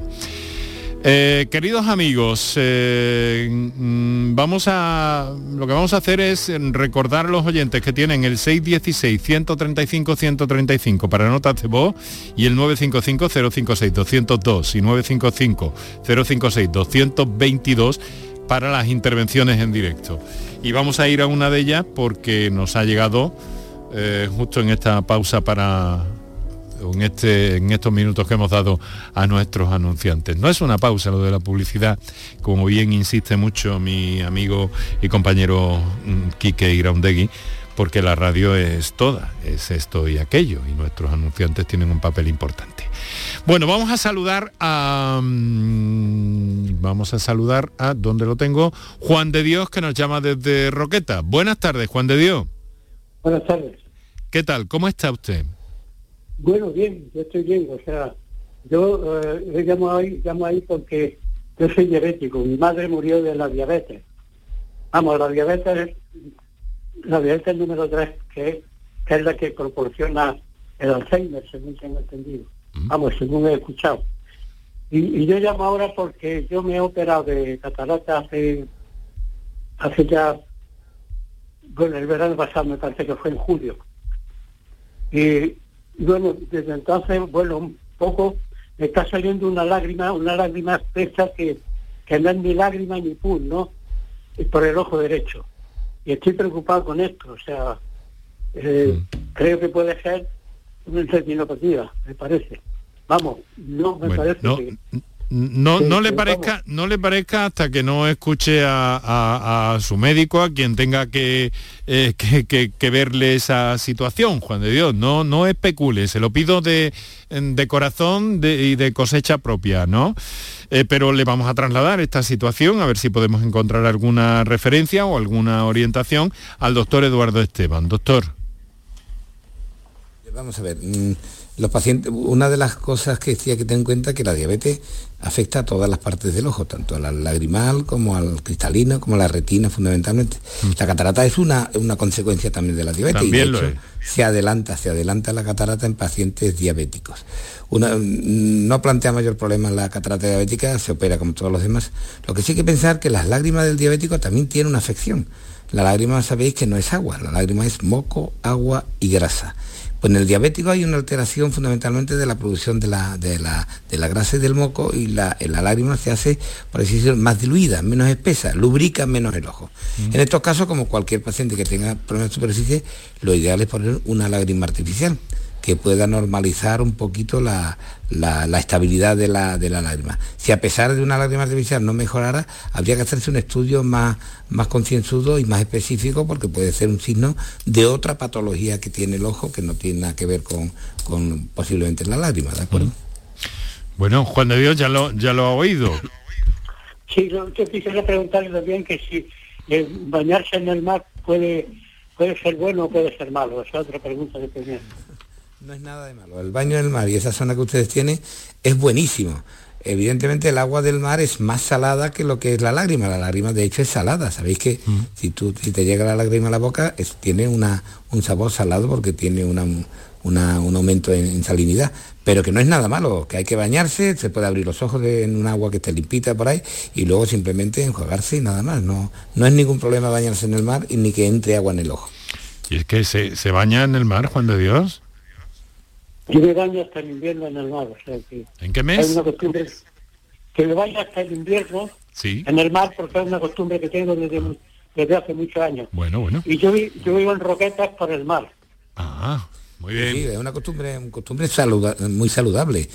Eh, queridos amigos, eh, mm, vamos a lo que vamos a hacer es recordar a los oyentes que tienen el 616 135 135 para notas de voz y el 955 056 202 y 955 056 222 para las intervenciones en directo. Y vamos a ir a una de ellas porque nos ha llegado eh, justo en esta pausa para en, este, en estos minutos que hemos dado a nuestros anunciantes. No es una pausa lo de la publicidad, como bien insiste mucho mi amigo y compañero mm, Quique Iraundegui, porque la radio es toda, es esto y aquello, y nuestros anunciantes tienen un papel importante. Bueno, vamos a saludar a... Mm, vamos a saludar a, ¿dónde lo tengo? Juan de Dios, que nos llama desde Roqueta. Buenas tardes, Juan de Dios. Buenas tardes. ¿Qué tal? ¿Cómo está usted? Bueno, bien, yo estoy bien, o sea, yo eh, llamo ahí, llamo ahí porque yo soy diabético, mi madre murió de la diabetes. Vamos, la diabetes, la diabetes número 3, que, es la que proporciona el Alzheimer, según tengo entendido. Vamos, según he escuchado. Y, yo llamo ahora porque yo me he operado de catarata hace, hace ya, bueno, el verano pasado me parece que fue en julio. Y bueno, desde entonces, bueno, un poco me está saliendo una lágrima, una lágrima espesa que, que no es ni lágrima ni pum, ¿no? por el ojo derecho. Y estoy preocupado con esto, o sea, eh, mm. creo que puede ser una retinopatía, me parece. Vamos, no me parece que no, no le parezca, no le parezca hasta que no escuche a, su médico, a quien tenga eh, [laughs] que, que, verle esa situación, Juan de Dios. No, no especule, se lo pido de, de corazón y de cosecha propia, ¿no? Eh, pero le vamos a trasladar esta situación, a ver si podemos encontrar alguna referencia o alguna orientación al doctor Eduardo Esteban. Doctor. Vamos a ver. Mm, los pacientes, una de las cosas que decía que tener en cuenta que la diabetes afecta a todas las partes del ojo, tanto al lagrimal como al cristalino, como a la retina fundamentalmente. Mm. La catarata es una, una consecuencia también de la diabetes y de hecho, se adelanta, se adelanta la catarata en pacientes diabéticos. Mm, no plantea mayor problema la catarata diabética, se opera como todos los demás. Lo que sí hay que pensar que las lágrimas del diabético también tienen una afección. La lágrima sabéis que no es agua, la lágrima es moco, agua y grasa. Pues en el diabético hay una alteración fundamentalmente de la producción de la, de la, grasa y del moco y la, la lágrima se hace, por así decirlo, más diluida, menos espesa, lubrica menos el ojo. Mm. En estos casos, como cualquier paciente que tenga problemas de superficie, lo ideal es poner una lágrima artificial que pueda normalizar un poquito la, estabilidad de la, de la, lágrima. Si a pesar de una lágrima artificial no mejorara, habría que hacerse un estudio más, más concienzudo y más específico porque puede ser un signo de otra patología que tiene el ojo que no tiene nada que ver con, con posiblemente la lágrima, ¿de acuerdo? Bueno, Juan de Dios ya lo, ya lo ha oído. Sí, yo quisiera preguntarle también que si eh, bañarse en el mar puede, puede ser bueno o puede ser malo. Esa es otra pregunta que tenía. No es nada de malo. El baño del mar y esa zona que ustedes tienen es buenísimo. Evidentemente el agua del mar es más salada que lo que es la lágrima. La lágrima de hecho es salada. Sabéis que mm. si, tú, si te llega la lágrima a la boca tiene una, un sabor salado porque tiene un aumento en, salinidad. Pero que no es nada malo, que hay que bañarse, se puede abrir los ojos en un agua que esté limpita por ahí y luego simplemente enjuagarse y nada más. No, no es ningún problema bañarse en el mar y ni que entre agua en el ojo. Y es que se, se baña en el mar, Juan de Dios. Yo me baño hasta el invierno en el mar. O sea que ¿En qué hay mes? una costumbre que me baño hasta el invierno Sí. en el mar porque es una costumbre que tengo desde, desde hace muchos años. Bueno, bueno. Y yo, vi- yo vivo en Roquetas por el mar. Ah, muy bien. Sí, es una costumbre, una costumbre saluda- muy saludable.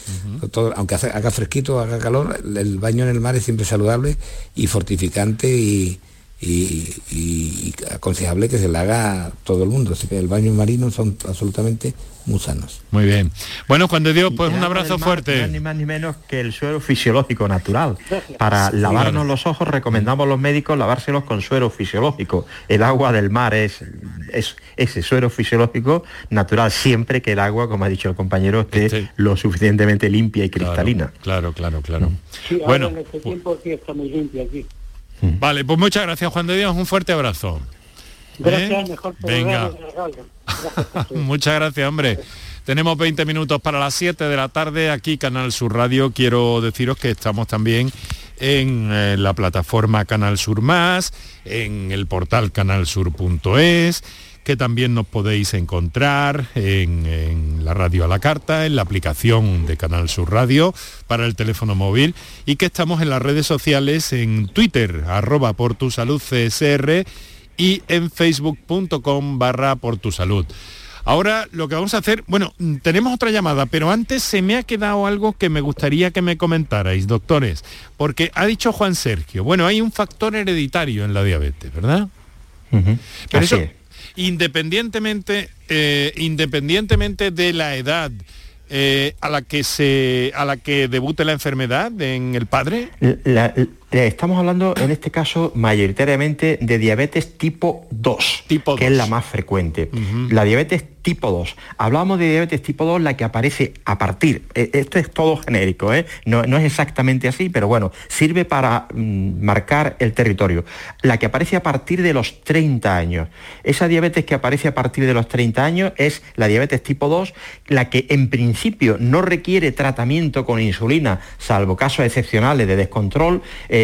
Todo- aunque haga fresquito, haga calor, el baño en el mar es siempre saludable y fortificante y, y- y- y aconsejable que se le haga a todo el mundo. Así que el baño marino son absolutamente muy sanos. Muy bien. Bueno, Juan de Dios, pues un abrazo mar fuerte. Ni más ni menos que el suero fisiológico natural. Para Sí, lavarnos claro. los ojos recomendamos a los médicos lavárselos con suero fisiológico. El agua del mar es, es ese suero fisiológico natural, siempre que el agua, como ha dicho el compañero, esté lo suficientemente limpia y cristalina. Claro, claro, claro. Sí, ahora Bueno, en este tiempo sí está muy limpio aquí. Vale, pues muchas gracias, Juan de Dios. Un fuerte abrazo. Gracias, ¿Eh? mejor Venga. [laughs] Muchas gracias, hombre. Tenemos 20 minutos para las 7 de la tarde aquí Canal Sur Radio. Quiero deciros que estamos también en eh, la plataforma Canal Sur Más, en el portal canalsur.es, que también nos podéis encontrar en, en la radio a la carta, en la aplicación de Canal Sur Radio para el teléfono móvil y que estamos en las redes sociales en Twitter, arroba por tu salud CSR y en facebook.com barra por tu salud. Ahora lo que vamos a hacer, bueno, tenemos otra llamada, pero antes se me ha quedado algo que me gustaría que me comentarais, doctores, porque ha dicho Juan Sergio, bueno, hay un factor hereditario en la diabetes, ¿verdad? Pero Así eso, es. Independientemente, eh, independientemente de la edad eh, a la que se, a la que debute la enfermedad en el padre, estamos hablando en este caso mayoritariamente de diabetes tipo 2, que es la más frecuente. La diabetes tipo 2. Hablamos de diabetes tipo 2, la que aparece a partir, eh, esto es todo genérico, ¿eh? no, no es exactamente así, pero bueno, sirve para mm, marcar el territorio. La que aparece a partir de los 30 años. Esa diabetes que aparece a partir de los 30 años es la diabetes tipo 2, la que en principio no requiere tratamiento con insulina, salvo casos excepcionales de descontrol. Eh,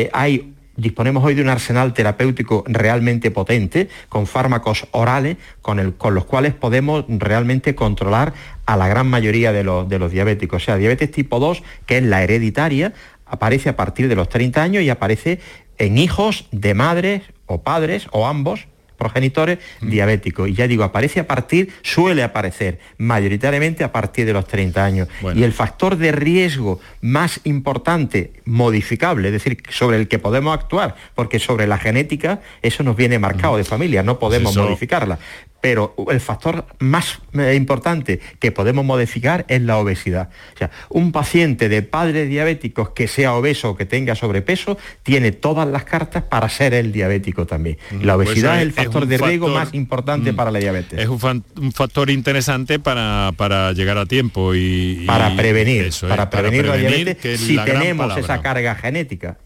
Disponemos hoy de un arsenal terapéutico realmente potente, con fármacos orales, con los cuales podemos realmente controlar a la gran mayoría de los, de los diabéticos. O sea, diabetes tipo 2, que es la hereditaria, aparece a partir de los 30 años y aparece en hijos de madres o padres o ambos progenitores diabéticos. Y ya digo, aparece a partir, suele aparecer mayoritariamente a partir de los 30 años. Y el factor de riesgo más importante, modificable, es decir, sobre el que podemos actuar, porque sobre la genética eso nos viene marcado de familia, no podemos eso- modificarla. Pero el factor más eh, importante que podemos modificar es la obesidad. O sea, un paciente de padres diabéticos que sea obeso o que tenga sobrepeso tiene todas las cartas para ser el diabético también. La Pues obesidad es- es el factor de riesgo factor- más importante Mm. para la diabetes. es un, fan- un factor interesante para, para llegar a tiempo y... y- para prevenir, eso es, para prevenir la diabetes que si la tenemos palabra. esa carga genética.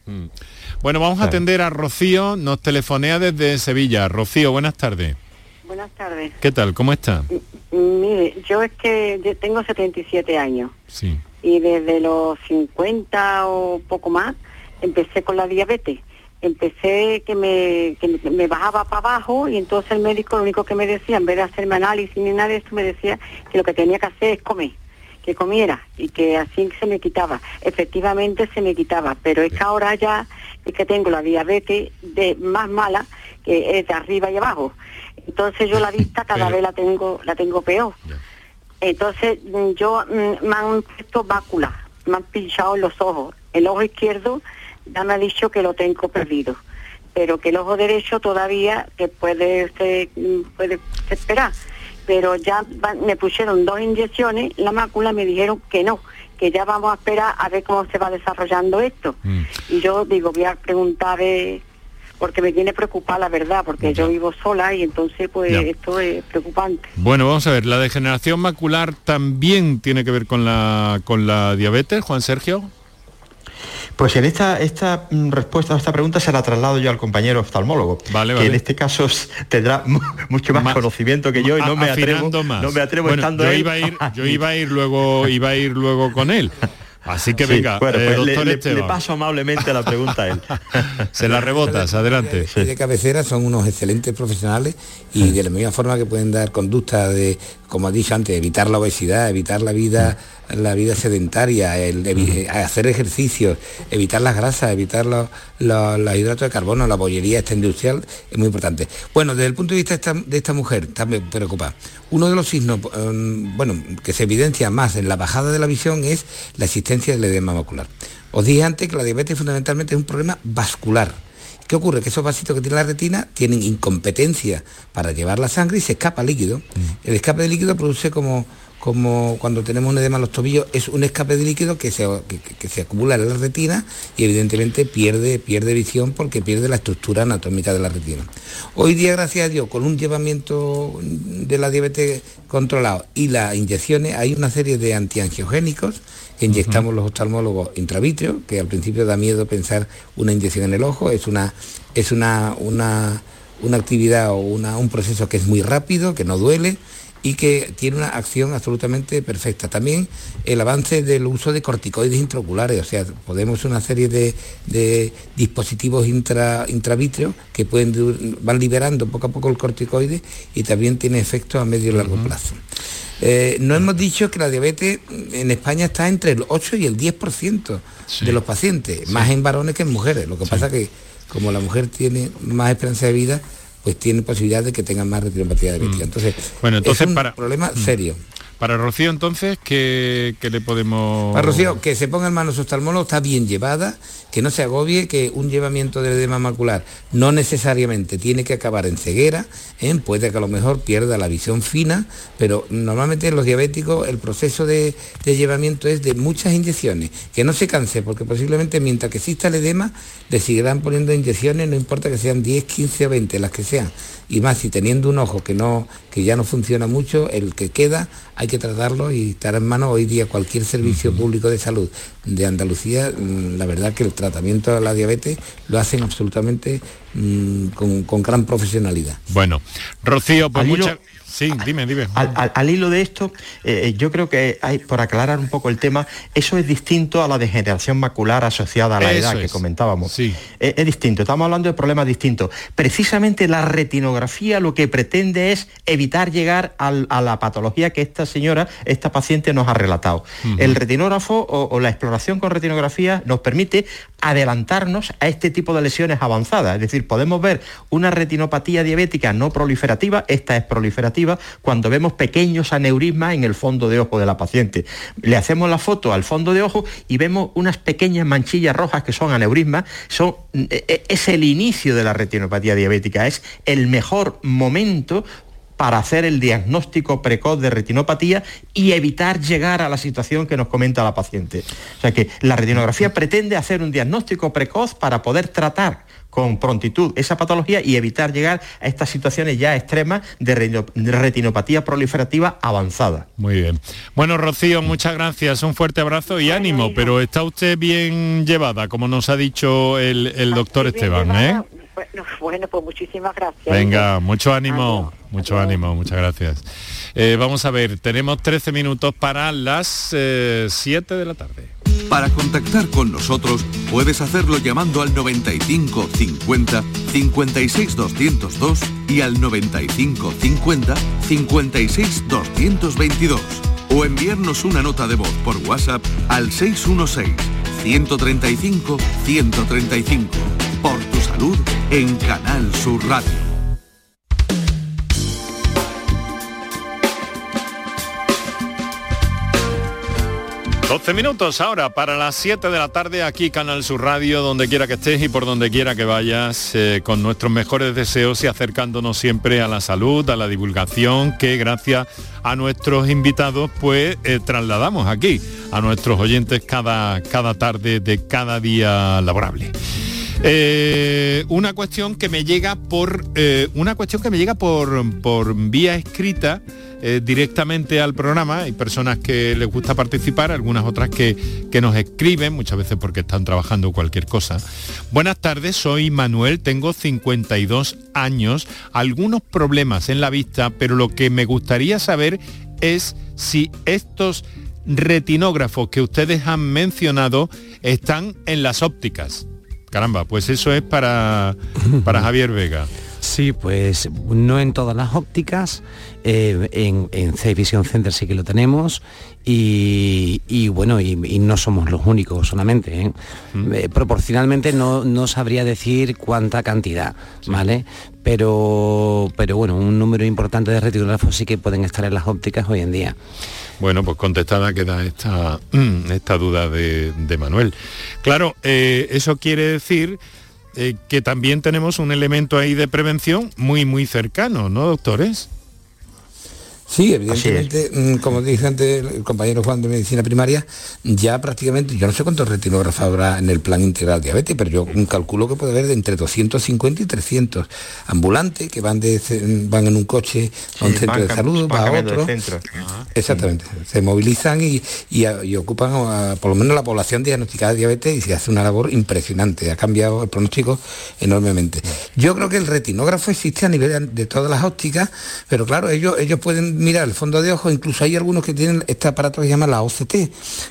Bueno, vamos a atender a Rocío, nos telefonea desde Sevilla. Rocío, buenas tardes. Buenas tardes. ¿Qué tal? ¿Cómo está? Mire, yo es que yo tengo 77 años Sí. y desde los 50 o poco más empecé con la diabetes. Empecé que me, que me- bajaba para abajo y entonces el médico lo único que me decía, en vez de hacerme análisis ni nada de esto, me decía que lo que tenía que hacer es comer, que comiera y que así se me quitaba. Efectivamente se me quitaba, pero es que ahora ya es que tengo la diabetes de más mala que es de arriba y abajo. Entonces yo la [laughs] vista cada Pero- vez la tengo la tengo peor. Entonces mm, yo mm, me han puesto báculas, me han pinchado los ojos. El ojo izquierdo ya me ha dicho que lo tengo perdido, pero que el ojo derecho todavía que puede usted, mm, puede esperar. Pero ya va- me pusieron dos inyecciones, la mácula me dijeron que no, que ya vamos a esperar a ver cómo se va desarrollando esto. Y yo digo, voy a preguntar eh, porque me tiene preocupada la verdad, porque yo vivo sola y entonces pues Ya. esto es preocupante. Bueno, vamos a ver, la degeneración macular también tiene que ver con la, con la diabetes, Juan Sergio. Pues en esta, esta mm, respuesta a esta pregunta se la traslado yo al compañero oftalmólogo, Vale, que vale. en este caso tendrá mu- mucho más, Más- conocimiento que yo y no me atrevo, más. no me atrevo Bueno, estando yo él iba a ir, [laughs] yo iba a ir luego, iba a ir luego con él. Así que Sí, venga, bueno, eh, pues le- doctor le, Esteban. le paso amablemente la pregunta a él. [laughs] Se la rebotas, adelante. de cabecera son unos excelentes profesionales y de la misma forma que pueden dar conducta de, como he dicho antes, evitar la obesidad, evitar la vida, la vida sedentaria, el evi- hacer ejercicios, evitar las grasas, evitar los, los- los hidratos de carbono, la bollería esta industrial, es muy importante. Bueno, desde el punto de vista de esta, de esta mujer, también preocupa. Uno de los signos, em, bueno, que se evidencia más en la bajada de la visión es la existencia del edema macular. Os dije antes que la diabetes fundamentalmente es un problema vascular. ¿Qué ocurre? Que esos vasitos que tiene la retina tienen incompetencia para llevar la sangre y se escapa líquido. El escape de líquido produce como, como cuando tenemos un edema en los tobillos, es un escape de líquido que se, que, que se acumula en la retina y evidentemente pierde, pierde visión porque pierde la estructura anatómica de la retina. Hoy día, gracias a Dios, con un llevamiento de la diabetes controlado y las inyecciones, hay una serie de antiangiogénicos que inyectamos los oftalmólogos intravítreos, que al principio da miedo pensar una inyección en el ojo, es una, es una, una, una actividad o una- un proceso que es muy rápido, que no duele y que tiene una acción absolutamente perfecta. También el avance del uso de corticoides intraoculares, o sea, podemos una serie de, de dispositivos intra, intravítreos que pueden van liberando poco a poco el corticoide y también tiene efectos a medio y largo plazo. Eh, no hemos dicho que la diabetes en España está entre el 8 y el 10% de los pacientes, más en varones que en mujeres. Lo que pasa que como la mujer tiene más esperanza de vida, pues tiene posibilidad de que tenga más retinopatía diabética. Entonces, Bueno, entonces es un para- problema Mm. serio. Para Rocío, entonces, ¿qué, qué le podemos...? Para Rocío, que se ponga en manos oftalmólogo está bien llevada, que no se agobie, que un llevamiento del edema macular no necesariamente tiene que acabar en ceguera, ¿eh? puede que a lo mejor pierda la visión fina, pero normalmente en los diabéticos el proceso de, de llevamiento es de muchas inyecciones, que no se canse, porque posiblemente mientras que exista el edema, le seguirán poniendo inyecciones, no importa que sean 10, 15 o 20, las que sean. Y más si teniendo un ojo que no, que ya no funciona mucho, el que queda hay que tratarlo y estar en manos hoy día cualquier servicio público de salud de Andalucía, mm, la verdad que el tratamiento de la diabetes lo hacen absolutamente mm, con, con gran profesionalidad. Bueno, Rocío, pues muchas... Sí, dime, dime. Al, al- al hilo de esto, eh, yo creo que hay, por aclarar un poco el tema, eso es distinto a la degeneración macular asociada a la Eso edad que comentábamos. Eh, es distinto, estamos hablando de problemas distintos. Precisamente la retinografía lo que pretende es evitar llegar al- a la patología que esta señora, esta paciente nos ha relatado. El retinógrafo o, o la exploración con retinografía nos permite adelantarnos a este tipo de lesiones avanzadas. Es decir, podemos ver una retinopatía diabética no proliferativa, esta es proliferativa, cuando vemos pequeños aneurismas en el fondo de ojo de la paciente. Le hacemos la foto al fondo de ojo y vemos unas pequeñas manchillas rojas que son aneurismas. Son, e- e- es el inicio de la retinopatía diabética, es el mejor momento para hacer el diagnóstico precoz de retinopatía y evitar llegar a la situación que nos comenta la paciente. O sea que la retinografía pretende hacer un diagnóstico precoz para poder tratar con prontitud esa patología y evitar llegar a estas situaciones ya extremas de retino- de retinopatía proliferativa avanzada. Muy bien. Bueno, Rocío, muchas gracias, un fuerte abrazo y ánimo, pero está usted bien llevada, como nos ha dicho el, el doctor Esteban, ¿eh? Bueno, [laughs] bueno, pues muchísimas gracias. Venga, mucho ánimo, mucho ánimo, muchas gracias. Eh, vamos a ver, tenemos 13 minutos para las eh, 7 de la tarde. Para contactar con nosotros puedes hacerlo llamando al 95 50 56 202 y al 95 50 56 222 o enviarnos una nota de voz por WhatsApp al 616 135 135. Por en Canal Sur Radio. 12 minutos ahora para las 7 de la tarde aquí Canal Sur Radio, donde quiera que estés y por donde quiera que vayas, eh, con nuestros mejores deseos y acercándonos siempre a la salud, a la divulgación, que gracias a nuestros invitados pues eh, trasladamos aquí a nuestros oyentes cada, cada tarde de cada día laborable. Eh, una cuestión que me llega por eh, una cuestión que me llega por, por vía escrita eh, directamente al programa. Hay personas que les gusta participar, algunas otras que, que nos escriben, muchas veces porque están trabajando cualquier cosa. Buenas tardes, soy Manuel, tengo 52 años, algunos problemas en la vista, pero lo que me gustaría saber es si estos retinógrafos que ustedes han mencionado están en las ópticas. Caramba, pues eso es para, para Javier Vega. Sí, pues no en todas las ópticas, eh, en, en C-Vision Center sí que lo tenemos y, y bueno, y, y no somos los únicos solamente. ¿eh? Eh, proporcionalmente no, no sabría decir cuánta cantidad, ¿vale? Pero, pero bueno, un número importante de retinógrafos sí que pueden estar en las ópticas hoy en día. Bueno, pues contestada queda esta, [clears throat] esta duda de, de Manuel. Claro, eso quiere decir eh, que también tenemos un elemento ahí de prevención muy, muy cercano, ¿no, doctores? Sí, evidentemente, mm, como dije antes el compañero Juan de Medicina Primaria, ya prácticamente, yo no sé cuántos retinógrafos habrá en el plan integral diabetes, pero yo calculo que puede haber de entre 250 y 300 ambulantes que van de, van en un coche a un centro de salud, va a otro. Exactamente, se movilizan y, y, y ocupan a, por lo menos la población diagnosticada de diabetes y se hace una labor impresionante, ha cambiado el pronóstico enormemente. Yo creo que el retinógrafo existe a nivel de todas las ópticas, pero claro, ellos, ellos pueden mirar el fondo de ojo, incluso hay algunos que tienen este aparato que se llama la OCT,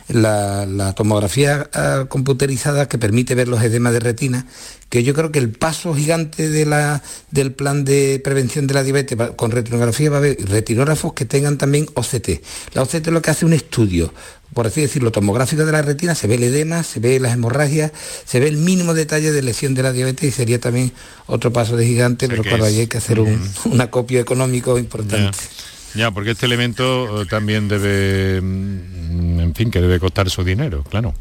la, la tomografía uh, computerizada que permite ver los edemas de retina, que yo creo que el paso gigante de la, del plan de prevención de la diabetes con retinografía va a haber retinógrafos que tengan también OCT. La OCT es lo que hace un estudio por así decirlo, tomográfico de la retina, se ve el edema, se ve las hemorragias, se ve el mínimo detalle de lesión de la diabetes y sería también otro paso de gigante, pero claro, ahí hay que hacer un, un acopio económico importante. Yeah. Ya, porque este elemento también debe, en fin, que debe costar su dinero, claro.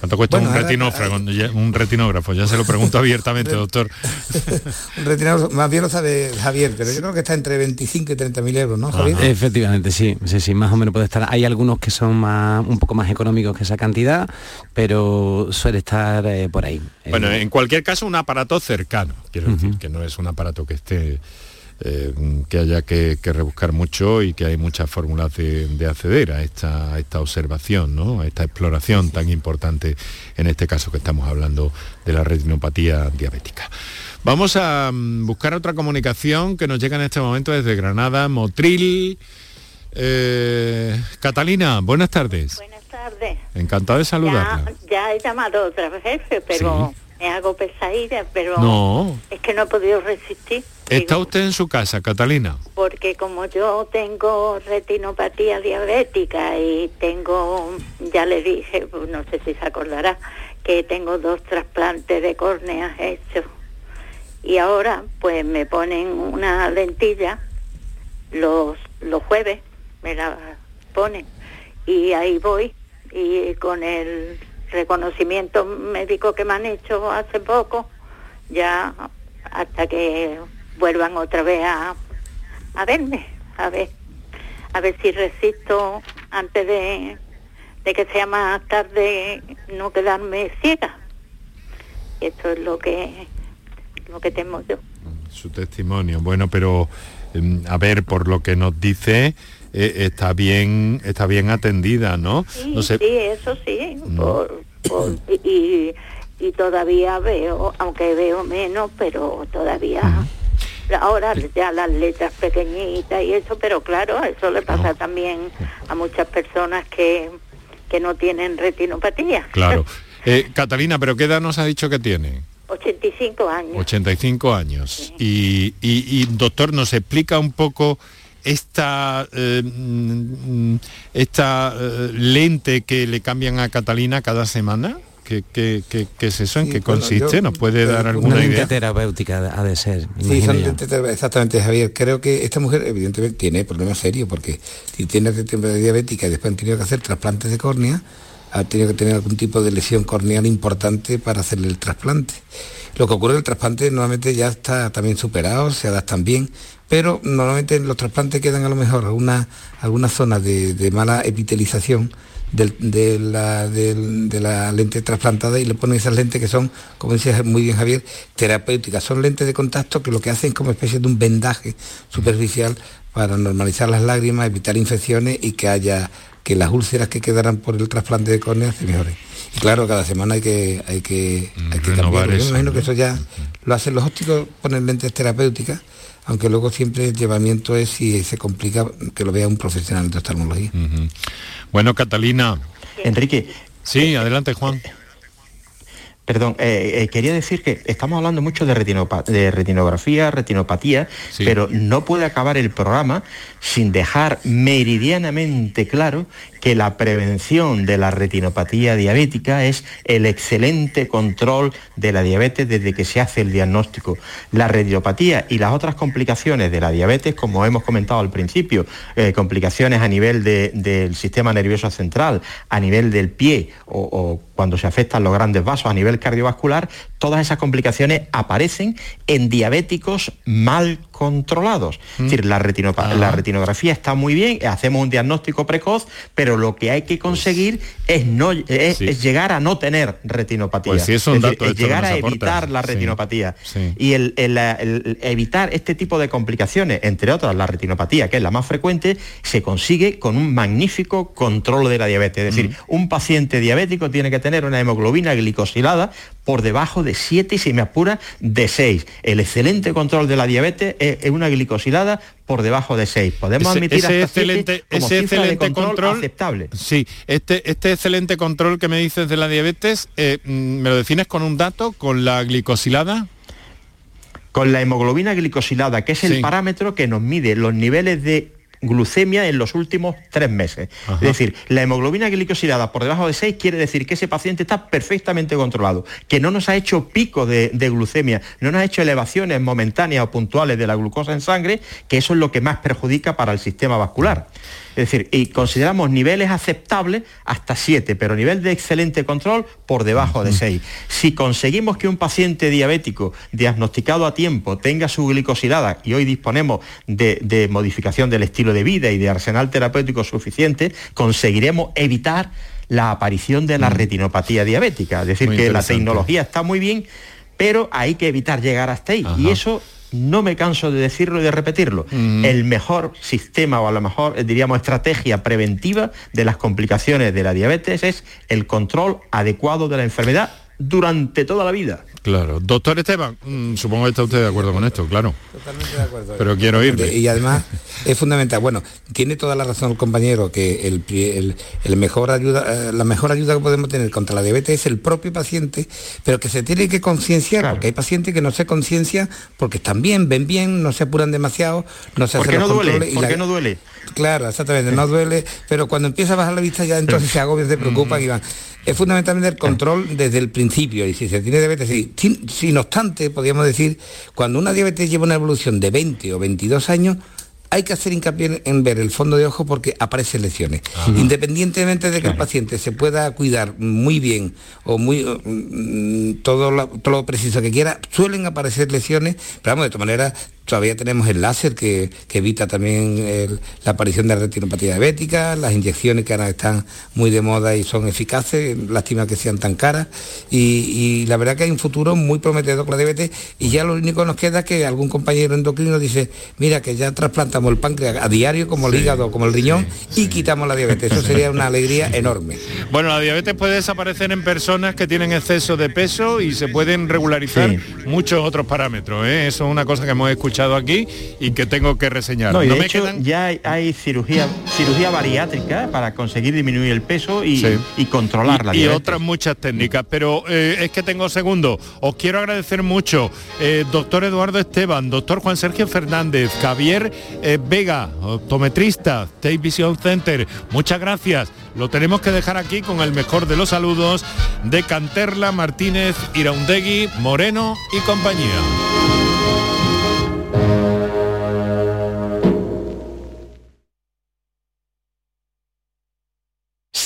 ¿Cuánto cuesta bueno, un, retinógrafo, un retinógrafo? Ya se lo pregunto [laughs] abiertamente, doctor. [laughs] un retinógrafo, más bien lo sabe Javier, pero yo creo que está entre 25 y 30 mil euros, ¿no, Javier? Ajá. Efectivamente, sí, sí, sí, más o menos puede estar. Hay algunos que son más, un poco más económicos que esa cantidad, pero suele estar eh, por ahí. Bueno, en cualquier caso, un aparato cercano, quiero uh -huh. decir, que no es un aparato que esté eh, que haya que, que, rebuscar mucho y que hay muchas fórmulas de, de acceder a esta, a esta, observación, ¿no? a esta exploración tan importante en este caso que estamos hablando de la retinopatía diabética. Vamos a um, buscar otra comunicación que nos llega en este momento desde Granada, Motril. Eh, Catalina, buenas tardes. Buenas tardes. Encantado de saludarla. Ya, ya he llamado otras veces, pero... ¿Sí? me hago pesadilla, pero no. es que no he podido resistir. ¿Está usted en su casa, Catalina? Porque como yo tengo retinopatía diabética y tengo, ya le dije, no sé si se acordará, que tengo dos trasplantes de córneas hechos. Y ahora pues me ponen una lentilla los, los jueves, me la ponen. Y ahí voy y con el reconocimiento médico que me han hecho hace poco, ya hasta que vuelvan otra vez a, a verme, a ver, a ver si resisto antes de, de que sea más tarde no quedarme ciega. Esto es lo que lo que temo yo. Su testimonio, bueno, pero a ver, por lo que nos dice, eh, está bien está bien atendida, ¿no? Sí, no sé. sí eso sí. Por, por, y, y, todavía veo, aunque veo menos, pero todavía... Uh -huh. Ahora ya las letras pequeñitas y eso, pero claro, eso le pasa no. también a muchas personas que, que no tienen retinopatía. Claro. [laughs] Eh, Catalina, ¿pero qué edad nos ha dicho que tiene? 85 años. 85 años. Sí. Y, y, y, doctor, ¿nos explica un poco esta, eh, esta eh, lente que le cambian a Catalina cada semana? ¿Qué, qué, qué, qué es eso? ¿En sí, qué consiste? Bueno, yo, ¿Nos puede dar alguna una idea? terapéutica ha de ser. Sí, son exactamente, Javier. Creo que esta mujer evidentemente tiene problemas serios porque si tiene diabética y después han tenido que hacer trasplantes de córnea, ha tenido que tener algún tipo de lesión corneal importante para hacerle el trasplante. Lo que ocurre en el trasplante normalmente ya está también superado, se adaptan bien, pero normalmente los trasplantes quedan a lo mejor algunas alguna zonas de, de, mala epitelización de, de, la, de, de, la, lente trasplantada y le ponen esas lentes que son, como decía muy bien Javier, terapéuticas. Son lentes de contacto que lo que hacen es como especie de un vendaje superficial para normalizar las lágrimas, evitar infecciones y que haya que las úlceras que quedaran por el trasplante de córnea se mejoren. Y claro, cada semana hay que hay que, hay que cambiar. Yo me imagino que eso ya lo hacen los ópticos, ponen lentes terapéuticas aunque luego siempre el llevamiento es si se complica que lo vea un profesional de oftalmología. Bueno, Catalina. Enrique. Sí, adelante Juan. Perdón, eh, eh, quería decir que estamos hablando mucho de, de retinografía, retinopatía, pero no puede acabar el programa sin dejar meridianamente claro que la prevención de la retinopatía diabética es el excelente control de la diabetes desde que se hace el diagnóstico. La retinopatía y las otras complicaciones de la diabetes, como hemos comentado al principio, eh, complicaciones a nivel del sistema nervioso central, a nivel del pie o, o cuando se afectan los grandes vasos a nivel cardiovascular, todas esas complicaciones aparecen en diabéticos mal controlados. Es decir, la, la, retinografía está muy bien, hacemos un diagnóstico precoz, pero lo que hay que conseguir es, no, es, llegar a no tener retinopatía. Pues es, llegar a evitar la retinopatía. Y el, evitar este tipo de complicaciones, entre otras la retinopatía, que es la más frecuente, se consigue con un magnífico control de la diabetes. Es decir, un paciente diabético tiene que tener una hemoglobina glicosilada por debajo de 7 y si me apura de 6. El excelente control de la diabetes es una glicosilada por debajo de 6. Podemos admitir ese excelente, ese excelente control, aceptable. Sí, este, este excelente control que me dices de la diabetes, eh, mm, ¿me lo defines con un dato, con la glicosilada? Con la hemoglobina glicosilada, que es el parámetro que nos mide los niveles de glucemia en los últimos tres meses. Es decir, la hemoglobina glicosilada por debajo de 6 quiere decir que ese paciente está perfectamente controlado, que no nos ha hecho pico de, de, glucemia, no nos ha hecho elevaciones momentáneas o puntuales de la glucosa en sangre, que eso es lo que más perjudica para el sistema vascular. Es decir, y consideramos niveles aceptables hasta 7, pero nivel de excelente control por debajo de 6. Si conseguimos que un paciente diabético diagnosticado a tiempo tenga su glicosilada, y hoy disponemos de, modificación del estilo de vida y de arsenal terapéutico suficiente, conseguiremos evitar la aparición de la retinopatía diabética. Es decir, que la tecnología está muy bien, pero hay que evitar llegar hasta ahí. Y eso no me canso de decirlo y de repetirlo, mm. el mejor sistema o a lo mejor eh, diríamos estrategia preventiva de las complicaciones de la diabetes es el control adecuado de la enfermedad durante toda la vida. Claro. Doctor Esteban, mm, supongo que está usted de acuerdo con esto, claro. Totalmente de acuerdo. Pero quiero irme. Y además es fundamental. Bueno, tiene toda la razón el compañero que el, mejor ayuda, eh, la mejor ayuda que podemos tener contra la diabetes es el propio paciente, pero que se tiene que concienciar, porque hay pacientes que no se conciencian porque están bien, ven bien, no se apuran demasiado, no se hacen no duele? ¿Por qué no duele? Claro, exactamente, no duele, pero cuando empieza a bajar la vista ya entonces [laughs] se agobian, se preocupan y van es fundamentalmente el control desde el principio y si se tiene diabetes, sin, sin obstante, podríamos decir, cuando una diabetes lleva una evolución de 20 o 22 años, hay que hacer hincapié en ver el fondo de ojo porque aparecen lesiones. Independientemente de que el paciente se pueda cuidar muy bien o muy mm, todo, lo, todo lo preciso que quiera, suelen aparecer lesiones, pero vamos, de todas maneras Todavía tenemos el láser que, evita también la aparición de retinopatía diabética, las inyecciones que ahora están muy de moda y son eficaces, lástima que sean tan caras. Y, la verdad que hay un futuro muy prometedor con la diabetes y ya lo único que nos queda es que algún compañero endocrino dice, mira que ya trasplantamos el páncreas a diario como el hígado, como el riñón y quitamos la diabetes. Eso sería una alegría [laughs] enorme. Bueno, la diabetes puede desaparecer en personas que tienen exceso de peso y se pueden regularizar muchos otros parámetros. ¿eh? Eso es una cosa que hemos escuchado aquí y que tengo que reseñar. No, de hecho, ya hay, cirugía, cirugía bariátrica para conseguir disminuir el peso y, controlar la Y otras muchas técnicas, pero eh, es que tengo segundo. Os quiero agradecer mucho, eh, doctor Eduardo Esteban, doctor Juan Sergio Fernández, Javier eh, Vega, optometrista, State Vision Center. Muchas gracias. Lo tenemos que dejar aquí con el mejor de los saludos de Canterla, Martínez, Iraundegui, Moreno y compañía.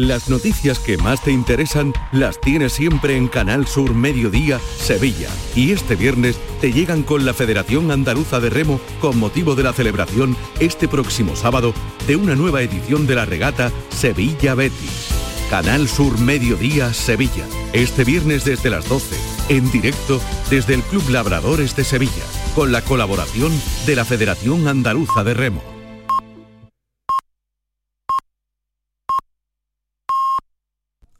Las noticias que más te interesan las tienes siempre en Canal Sur Mediodía, Sevilla. Y este viernes te llegan con la Federación Andaluza de Remo con motivo de la celebración este próximo sábado de una nueva edición de la regata Sevilla Betis. Canal Sur Mediodía, Sevilla. Este viernes desde las 12, en directo desde el Club Labradores de Sevilla, con la colaboración de la Federación Andaluza de Remo.